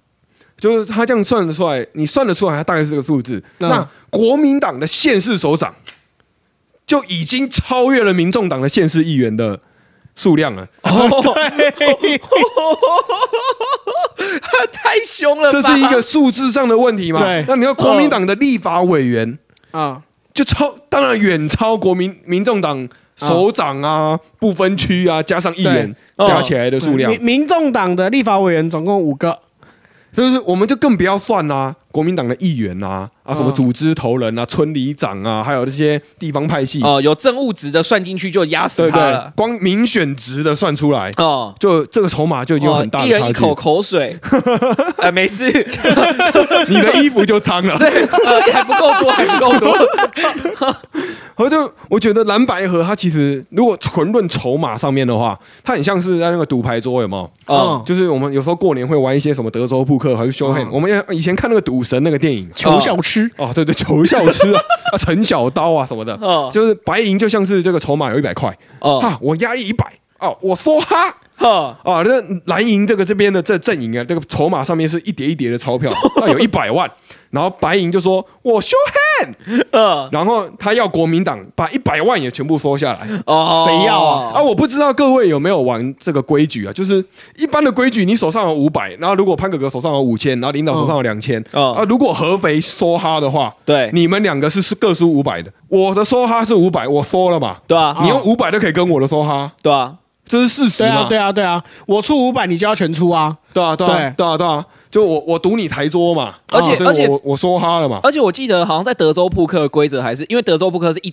S1: 就是他这样算得出来，你算得出来，他大概是这个数字。
S3: 嗯。
S1: 那国民党的县市首长就已经超越了民众党的县市议员的数量了，
S2: 哦，太凶了，
S1: 这是一个数字上的问题嘛
S3: 对？
S1: 那你要国民党的立法委员
S3: 啊，
S1: 就超，当然远超国民民众党首长啊、不分区啊，加上议员加起来的数量
S3: 民，民众党的立法委员总共五个，
S1: 就是我们就更不要算啦、国民党的议员啊啊，什么
S3: 嗯
S1: 组织头人啊、村里长啊，还有这些地方派系，
S2: 哦，有政务值的算进去就压死
S1: 他了对
S2: 他了？。
S1: 光民选值的算出来，
S2: 哦，
S1: 就这个筹码就已经有很大
S2: 哦一
S1: 的差距。
S2: 人一口口水，呃，没事，
S1: 你的衣服就脏了。
S2: 呃，还不够多，还不够多。
S1: 我就我觉得蓝白河它其实如果纯论筹码上面的话，它很像是在那个赌牌桌，有没有？
S2: 哦，
S1: 就是我们有时候过年会玩一些什么德州扑克还是 show hand，、
S3: 嗯
S1: 我们以前看那个赌神那个电影。
S3: 求小吃，
S1: 哦，对对，求笑痴啊，啊，陈小刀啊什么的，
S2: 哦。
S1: 就是白银就像是这个筹码有一百块，
S2: 哦，
S1: 哈，我压一百，哦，我说哈，
S2: 哈，
S1: 啊，那蓝营这个这边的这阵营啊，这个筹码上面是一叠一叠的钞票，啊，有一百万，然后白银就说我 show hand，
S2: 呃，
S1: 然后他要国民党把一百万也全部收下来。
S2: 哦，
S3: 谁要啊？
S1: 啊，我不知道各位有没有玩这个规矩啊？就是一般的规矩，你手上有五百，然后如果潘哥哥手上有五千，然后领导手上有两千、
S2: 哦
S1: 啊，如果合肥梭哈的话，
S2: 对。
S1: 你们两个是是各输五百的。我的梭哈是五百，我梭了嘛，
S2: 对啊，
S1: 你用五百都可以跟我的梭哈，
S2: 对啊，
S1: 这是事实
S3: 对啊，对啊，对啊，我出五百，你就要全出啊，
S1: 对啊，对啊，
S3: 对。
S1: 对啊，对啊，就我我赌你台桌嘛，啊这个
S2: 而且而且
S1: 我我说哈了嘛，
S2: 而且我记得好像在德州扑克的规则还是因为德州扑克是一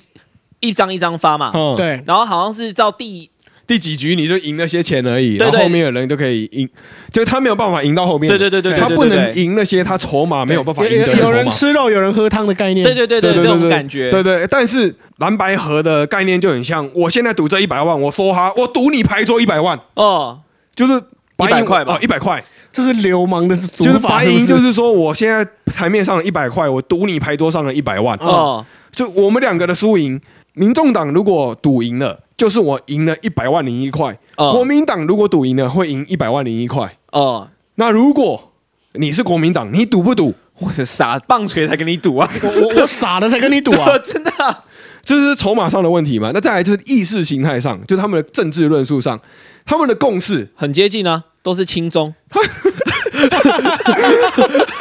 S2: 一张一张发嘛，
S1: 嗯，
S3: 对，
S2: 然后好像是到第
S1: 第几局你就赢那些钱而已，然后后面的人就可以赢，就是他没有办法赢到后面，
S2: 对对对对对
S1: 他不能赢那些他筹码没有办法
S3: 有
S1: 赢的筹
S3: 有有人。吃肉，有人喝汤的概念，
S2: 对对对对这种感觉，
S1: 对对，但是蓝白河的概念就很像，我现在赌这一百万，我说哈，我赌你牌桌一百万，
S2: 哦，
S1: 就是白银
S2: 块吧。
S1: 哦，一百块，
S3: 这是流氓的
S1: 就是白银，就是？是说我现在台面上一百块，我赌你牌桌上的一百万，
S2: 哦，
S1: 就我们两个的输赢，民众党如果赌赢了，就是我赢了一百万零一块；
S2: 哦
S1: 国民党如果赌赢了，会赢一百万零一块。
S2: 哦，
S1: 那如果你是国民党，你赌不赌？
S2: 我是傻棒槌才跟你赌啊，
S3: 我我我傻了才跟你赌 啊，
S2: 真的啊，
S1: 这是筹码上的问题嘛？那再来就是意识形态上，就是他们的政治论述上，他们的共识。
S2: 很接近啊，都是轻中，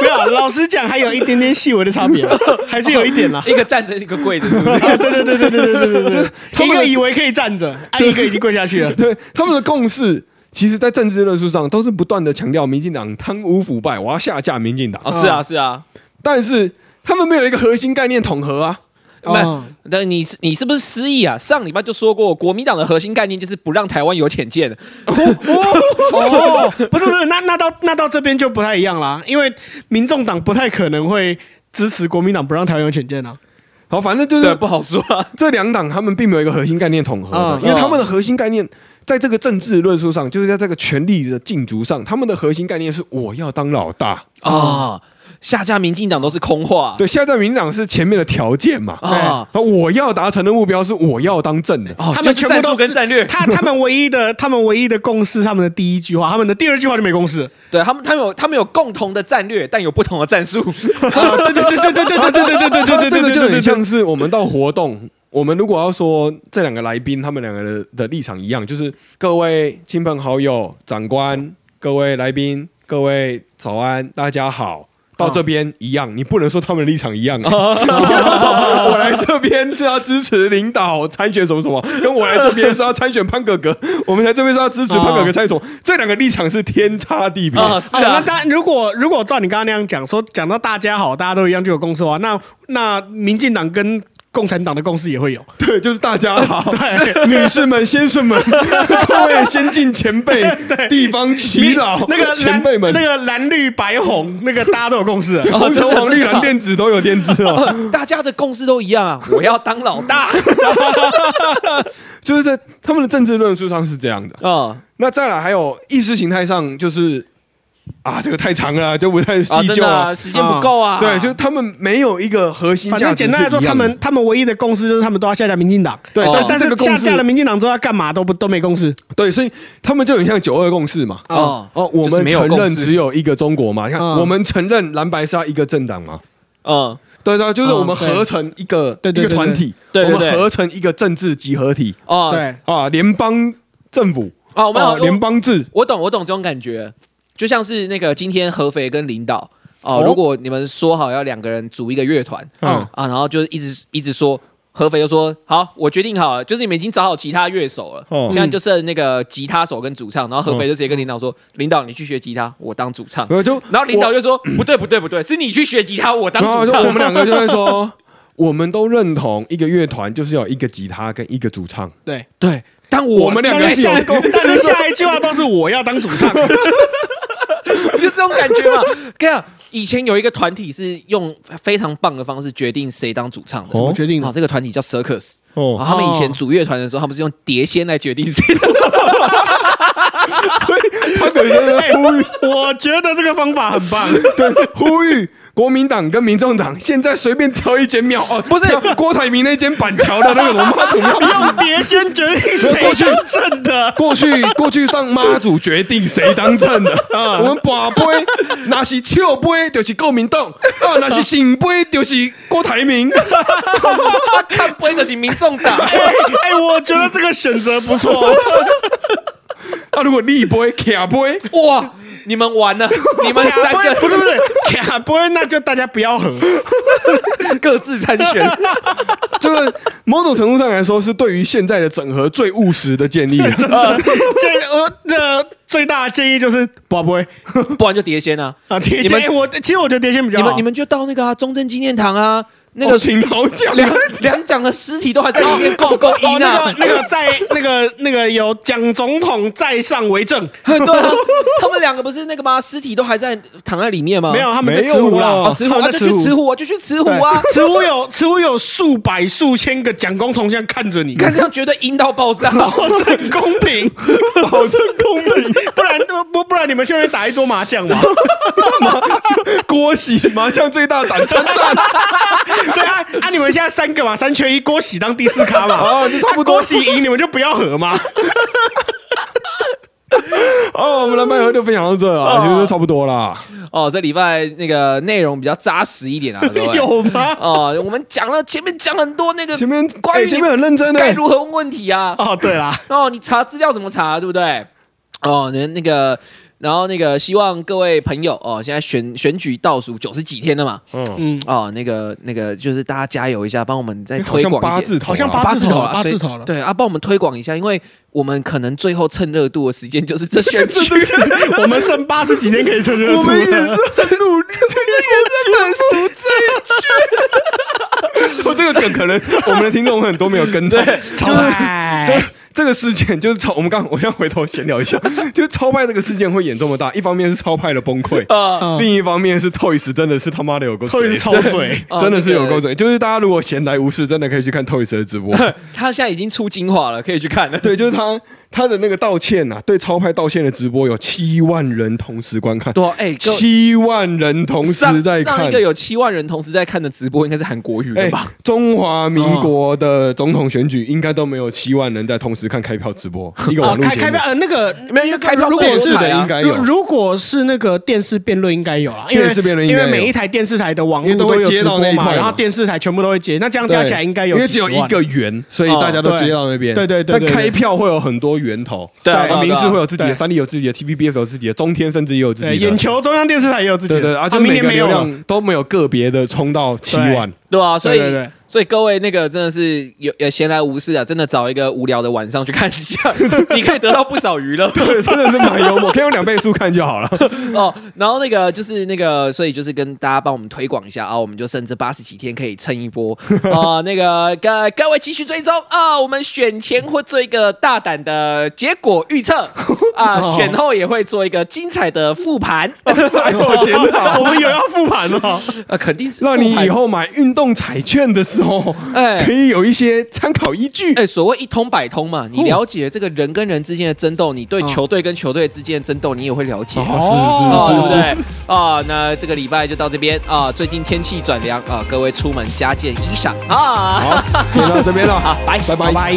S3: 没有啊，老实讲，还有一点点细微的差别啊，还是有一点啦。
S2: 一个站着一个跪着，是不是？
S3: 啊，对对对对对对对对对，一个以为可以站着，啊，一个已经跪下去了。
S1: 对他们的共识，其实在政治论述上都是不断的强调民进党贪污腐败，我要下架民进党。
S2: 哦，是啊，是啊，
S1: 但是他们没有一个核心概念统合啊。
S2: 不
S3: 哦，
S2: 那你是你是不是失忆啊？上礼拜就说过，国民党的核心概念就是不让台湾有浅见。
S3: 哦，不是不是，那那到那到这边就不太一样啦，因为民众党不太可能会支持国民党不让台湾有潜舰啊。
S1: 好，反正就，是
S2: 不好说啊。
S1: 这两党他们并没有一个核心概念统合的，
S3: 嗯
S1: 因为他们的核心概念在这个政治论述上，就是在这个权力的竞逐上，他们的核心概念是我要当老大。
S2: 啊，下架民进党都是空话。
S1: 对，下架民进党是前面的条件嘛，
S2: 啊，
S1: 啊，我要达成的目标是我要当正的。
S2: 哦，
S3: 他们
S2: 是战术
S3: 全部都
S2: 跟战略。
S3: 他他们唯一的 他们唯一的共识，他们的第一句话，他们的第二句话就没共识。
S2: 对他们，他们有他们有共同的战略，但有不同的战术。
S3: 对对对对对对对对对对对对，
S1: 这个就很像是我们到活动，我们如果要说这两个来宾他们两个的的立场一样，就是各位亲朋好友、长官、各位来宾、各位早安，大家好。到这边一样，你不能说他们的立场一样、欸。你要说我来这边是要支持领导参选什么什么，跟我来这边是要参选潘哥哥，我们来这边是要支持潘哥哥参选什么，这两个立场是天差地别。
S2: 啊，是
S3: 啊，那
S2: 啊，
S3: 当然，如果如果照你刚刚那样讲，说讲到大家好，大家都一样就有共识的话，那那民进党跟共产党的共识也会有。
S1: 对，就是大家好，女士们、先生们，各位先进前辈、地方耆老、
S3: 那个
S1: 前辈们，
S3: 那个蓝绿白红，那个大家都有共识了。
S1: 红橙 黄绿蓝靛紫都有电子哦，
S2: 大家的共识都一样啊，我要当老大。
S1: 就是在他们的政治论述上是这样的。
S2: 啊，
S1: 那再来还有意识形态上，就是啊，这个太长了，就不太
S2: 啊，
S1: 细究啊。
S2: 时间不够啊。
S1: 对，就是他们没有一个核心
S3: 反
S1: 价值是
S3: 正简单来说，他们他们唯一的共识就是他们都要下架民进党。
S1: 对，
S2: 哦
S1: 但
S3: 但是下架了民进党之后要干嘛都不都没共识。
S1: 对，所以他们就很像九二共识嘛。
S2: 哦
S1: 哦，我们承认只有一个中国嘛？你看，
S3: 嗯
S1: 我们承认蓝白是要一个政党嘛？
S2: 嗯，
S1: 对对，就是
S3: 嗯
S1: 我们合成一个一个团体，我
S2: 对对对
S1: 们合成一个政治集合体
S2: 哦，
S3: 对，
S1: 啊，联邦政府
S2: 哦，我们
S1: 啊，
S2: 有
S1: 联邦制，
S2: 我懂，我懂这种感觉，就像是那个今天合肥跟领导哦，
S3: 哦
S2: 如果你们说好要两个人组一个乐团，
S1: 嗯
S2: 啊，然后就一直一直说。合肥就说好，我决定好了，就是你们已经找好其他乐手了，
S1: 哦
S2: 现在就剩那个吉他手跟主唱。然后合肥就直接跟领导说：“领导，你去学吉他，我当主唱。
S1: 然后就”
S2: 然后领导就说：“不对，不对，不对，是你去学吉他，我当主唱。”
S1: 就我们两个 就会说，我们都认同一个乐团就是要有一个吉他跟一个主唱，
S3: 对，
S2: 对，但我
S1: 我们两个
S3: 但是下
S1: 是有
S3: 但是下一句话都是我要当主唱。
S2: 就这种感觉嘛。跟你讲，以前有一个团体是用非常棒的方式决定谁当主唱的。
S1: 怎
S3: 么决定
S2: 好，这个团体叫 Circus。
S1: 哦
S2: 啊，他们以前组乐团的时候，他们是用碟仙来决定谁当。
S1: 他可能就是呼吁，
S3: 我觉得这个方法很棒。
S1: 对，呼吁国民党跟民众党现在随便挑一间庙哦，
S2: 不是
S1: 郭台铭那间板桥的那个什么妈祖庙，
S3: 用碟先决定谁
S1: 过去
S3: 当正的。
S1: 过去过去让妈祖决定谁当正的，我们把杯那是笑杯就是国民党，啊那是醒杯就是郭台铭，
S2: 看杯就是民众党。
S3: 哎，我觉得这个选择不错。
S1: 啊如果立杯卡杯，
S2: 哇，你们完了，你们三
S3: 个不是不是，卡 不会，那就大家不要合。
S2: 各自参选。
S1: 就是某种程度上来说是对于现在的整合最务实的建议。
S3: 这呃的最大的建议就是不不会
S2: 不然就碟仙啊！
S3: 啊，碟仙。我其实我觉得碟仙比较好。
S2: 你们你们就到那个啊中正纪念堂啊，那
S1: 那
S2: 个
S1: 个请老蒋
S2: 两两蒋的尸体都还在里面，够不够
S3: 哦，
S2: 阴啊
S3: 那个？那个在那个那个有蒋总统在上为证，
S2: 对啊，他们两个不是那个吗？尸体都还在躺在里面吗？
S3: 没有他们在慈湖啦，
S2: 慈湖啊，就
S3: 他
S2: 去慈湖啊，就去慈湖啊。
S3: 慈湖有 慈湖有数百数千个蒋公铜像看着你，
S2: 看这样绝对阴到爆炸。
S3: 保证公平，保证公平，不然不不然你们去那边打一桌麻将嘛？
S1: 郭喜麻将最大胆参战，
S3: 对啊，啊你们现在三个嘛，三缺一，郭喜当第四咖嘛，
S1: 哦就差不多
S3: 啊郭喜赢你们就不要合嘛，
S1: 哦，我们蓝白河就分享到这啊，其实就差不多啦。
S2: 哦，这礼拜那个内容比较扎实一点啊，各位。
S3: 有吗？
S2: 哦，我们讲了前面讲很多那个
S1: 前面
S2: 关于
S1: 哎前面很认真的该，
S2: 如何问问题啊。
S3: 哦，对啦，
S2: 哦，你查资料怎么查，对不对？哦，那那个，然后那个，希望各位朋友哦，现在选选举倒数九十几天了嘛，
S1: 嗯，
S3: 嗯，
S2: 哦，那个那个，就是大家加油一下，帮我们再推
S1: 哎好像
S2: 广。
S1: 八字
S3: 好像
S2: 八字头了，
S3: 八字头了。
S2: 对啊，帮我们推广一下，因为我们可能最后趁热度的时间就是这 选举，
S3: 我们剩八十几天可以趁热度。
S1: 我们也是。很努力，这个我这个梗可能我们的听众很多没有跟到，
S3: 超
S1: 这
S3: 爱
S1: 这个事件就是超，我们刚我先回头闲聊一下，就是超派这个事件会演这么大，一方面是超派的崩溃，
S2: 啊，
S1: 另一方面是 Toys 真的是他妈的有够嘴
S3: 超嘴，
S2: 哦
S1: 真的是有够嘴。就是大家如果闲来无事，真的可以去看 Toys 的直播。
S2: 他现在已经出精华了，可以去看了。
S1: 对，就是他他的那个道歉呐、对超派道歉的直播有七万人同时观看，
S2: 对啊，哎，
S1: 七万人同时在看。
S2: 上一个。有七万人同时在看的直播，应该是韩国语
S1: 哎
S2: 的吧？，
S1: 中华民国的总统选举应该都没有七万人在同时看开票直播，一个
S3: 啊，
S1: 网络
S3: 开开票。呃那个
S2: 没有因为开票
S3: 如果是
S1: 的应该有。
S3: 如如果是那个电视辩论应该有啊，因为
S1: 电视辩论
S3: 因为每一台电视台的网
S1: 络都会接到那一块
S3: 然后电视台全部都会接，那这样加起来应该有
S1: 因为只有一个圆，所以大家都接到那边。
S3: 对对对对对。
S1: 但开票会有很多源头，
S2: 对啊
S1: 明视会有自己的，三立有自己的，TVBS 有自己的，中天甚至也有自己，的。
S3: 眼球中央电视台也有自己的，
S1: 对对啊，就每个流
S3: 年没有了。
S1: 量都没有个别的冲到七万。
S2: 对啊，所以
S3: 对对。对
S2: 所以各位那个真的是有有闲来无事啊，真的找一个无聊的晚上去看一下，你可以得到不少娱乐。
S1: 对，真的是蛮幽默，可以用两倍速看就好了。
S2: 哦，然后那个就是那个，所以就是跟大家帮我们推广一下啊，我们就剩这八十几天可以蹭一波。啊、那个各各位继续追踪啊，我们选前会做一个大胆的结果预测。啊，选后也会做一个精彩的复盘，
S1: 还有检讨，
S3: 我们有要复盘哦，
S2: 啊，肯定是
S1: 让你以后买运动彩券的时候，
S2: 哎
S1: 可以有一些参考依据。
S2: 哎，所谓一通百通嘛，你了解这个人跟人之间的争斗，你对球队跟球队之间的争斗，你也会了解。
S1: 哦是，是是是？
S2: 啊，那这个礼拜就到这边啊。最近天气转凉啊，各位出门加件衣裳啊。
S1: 好，就到这边了，
S2: 好，拜
S1: 拜拜
S3: 拜。拜。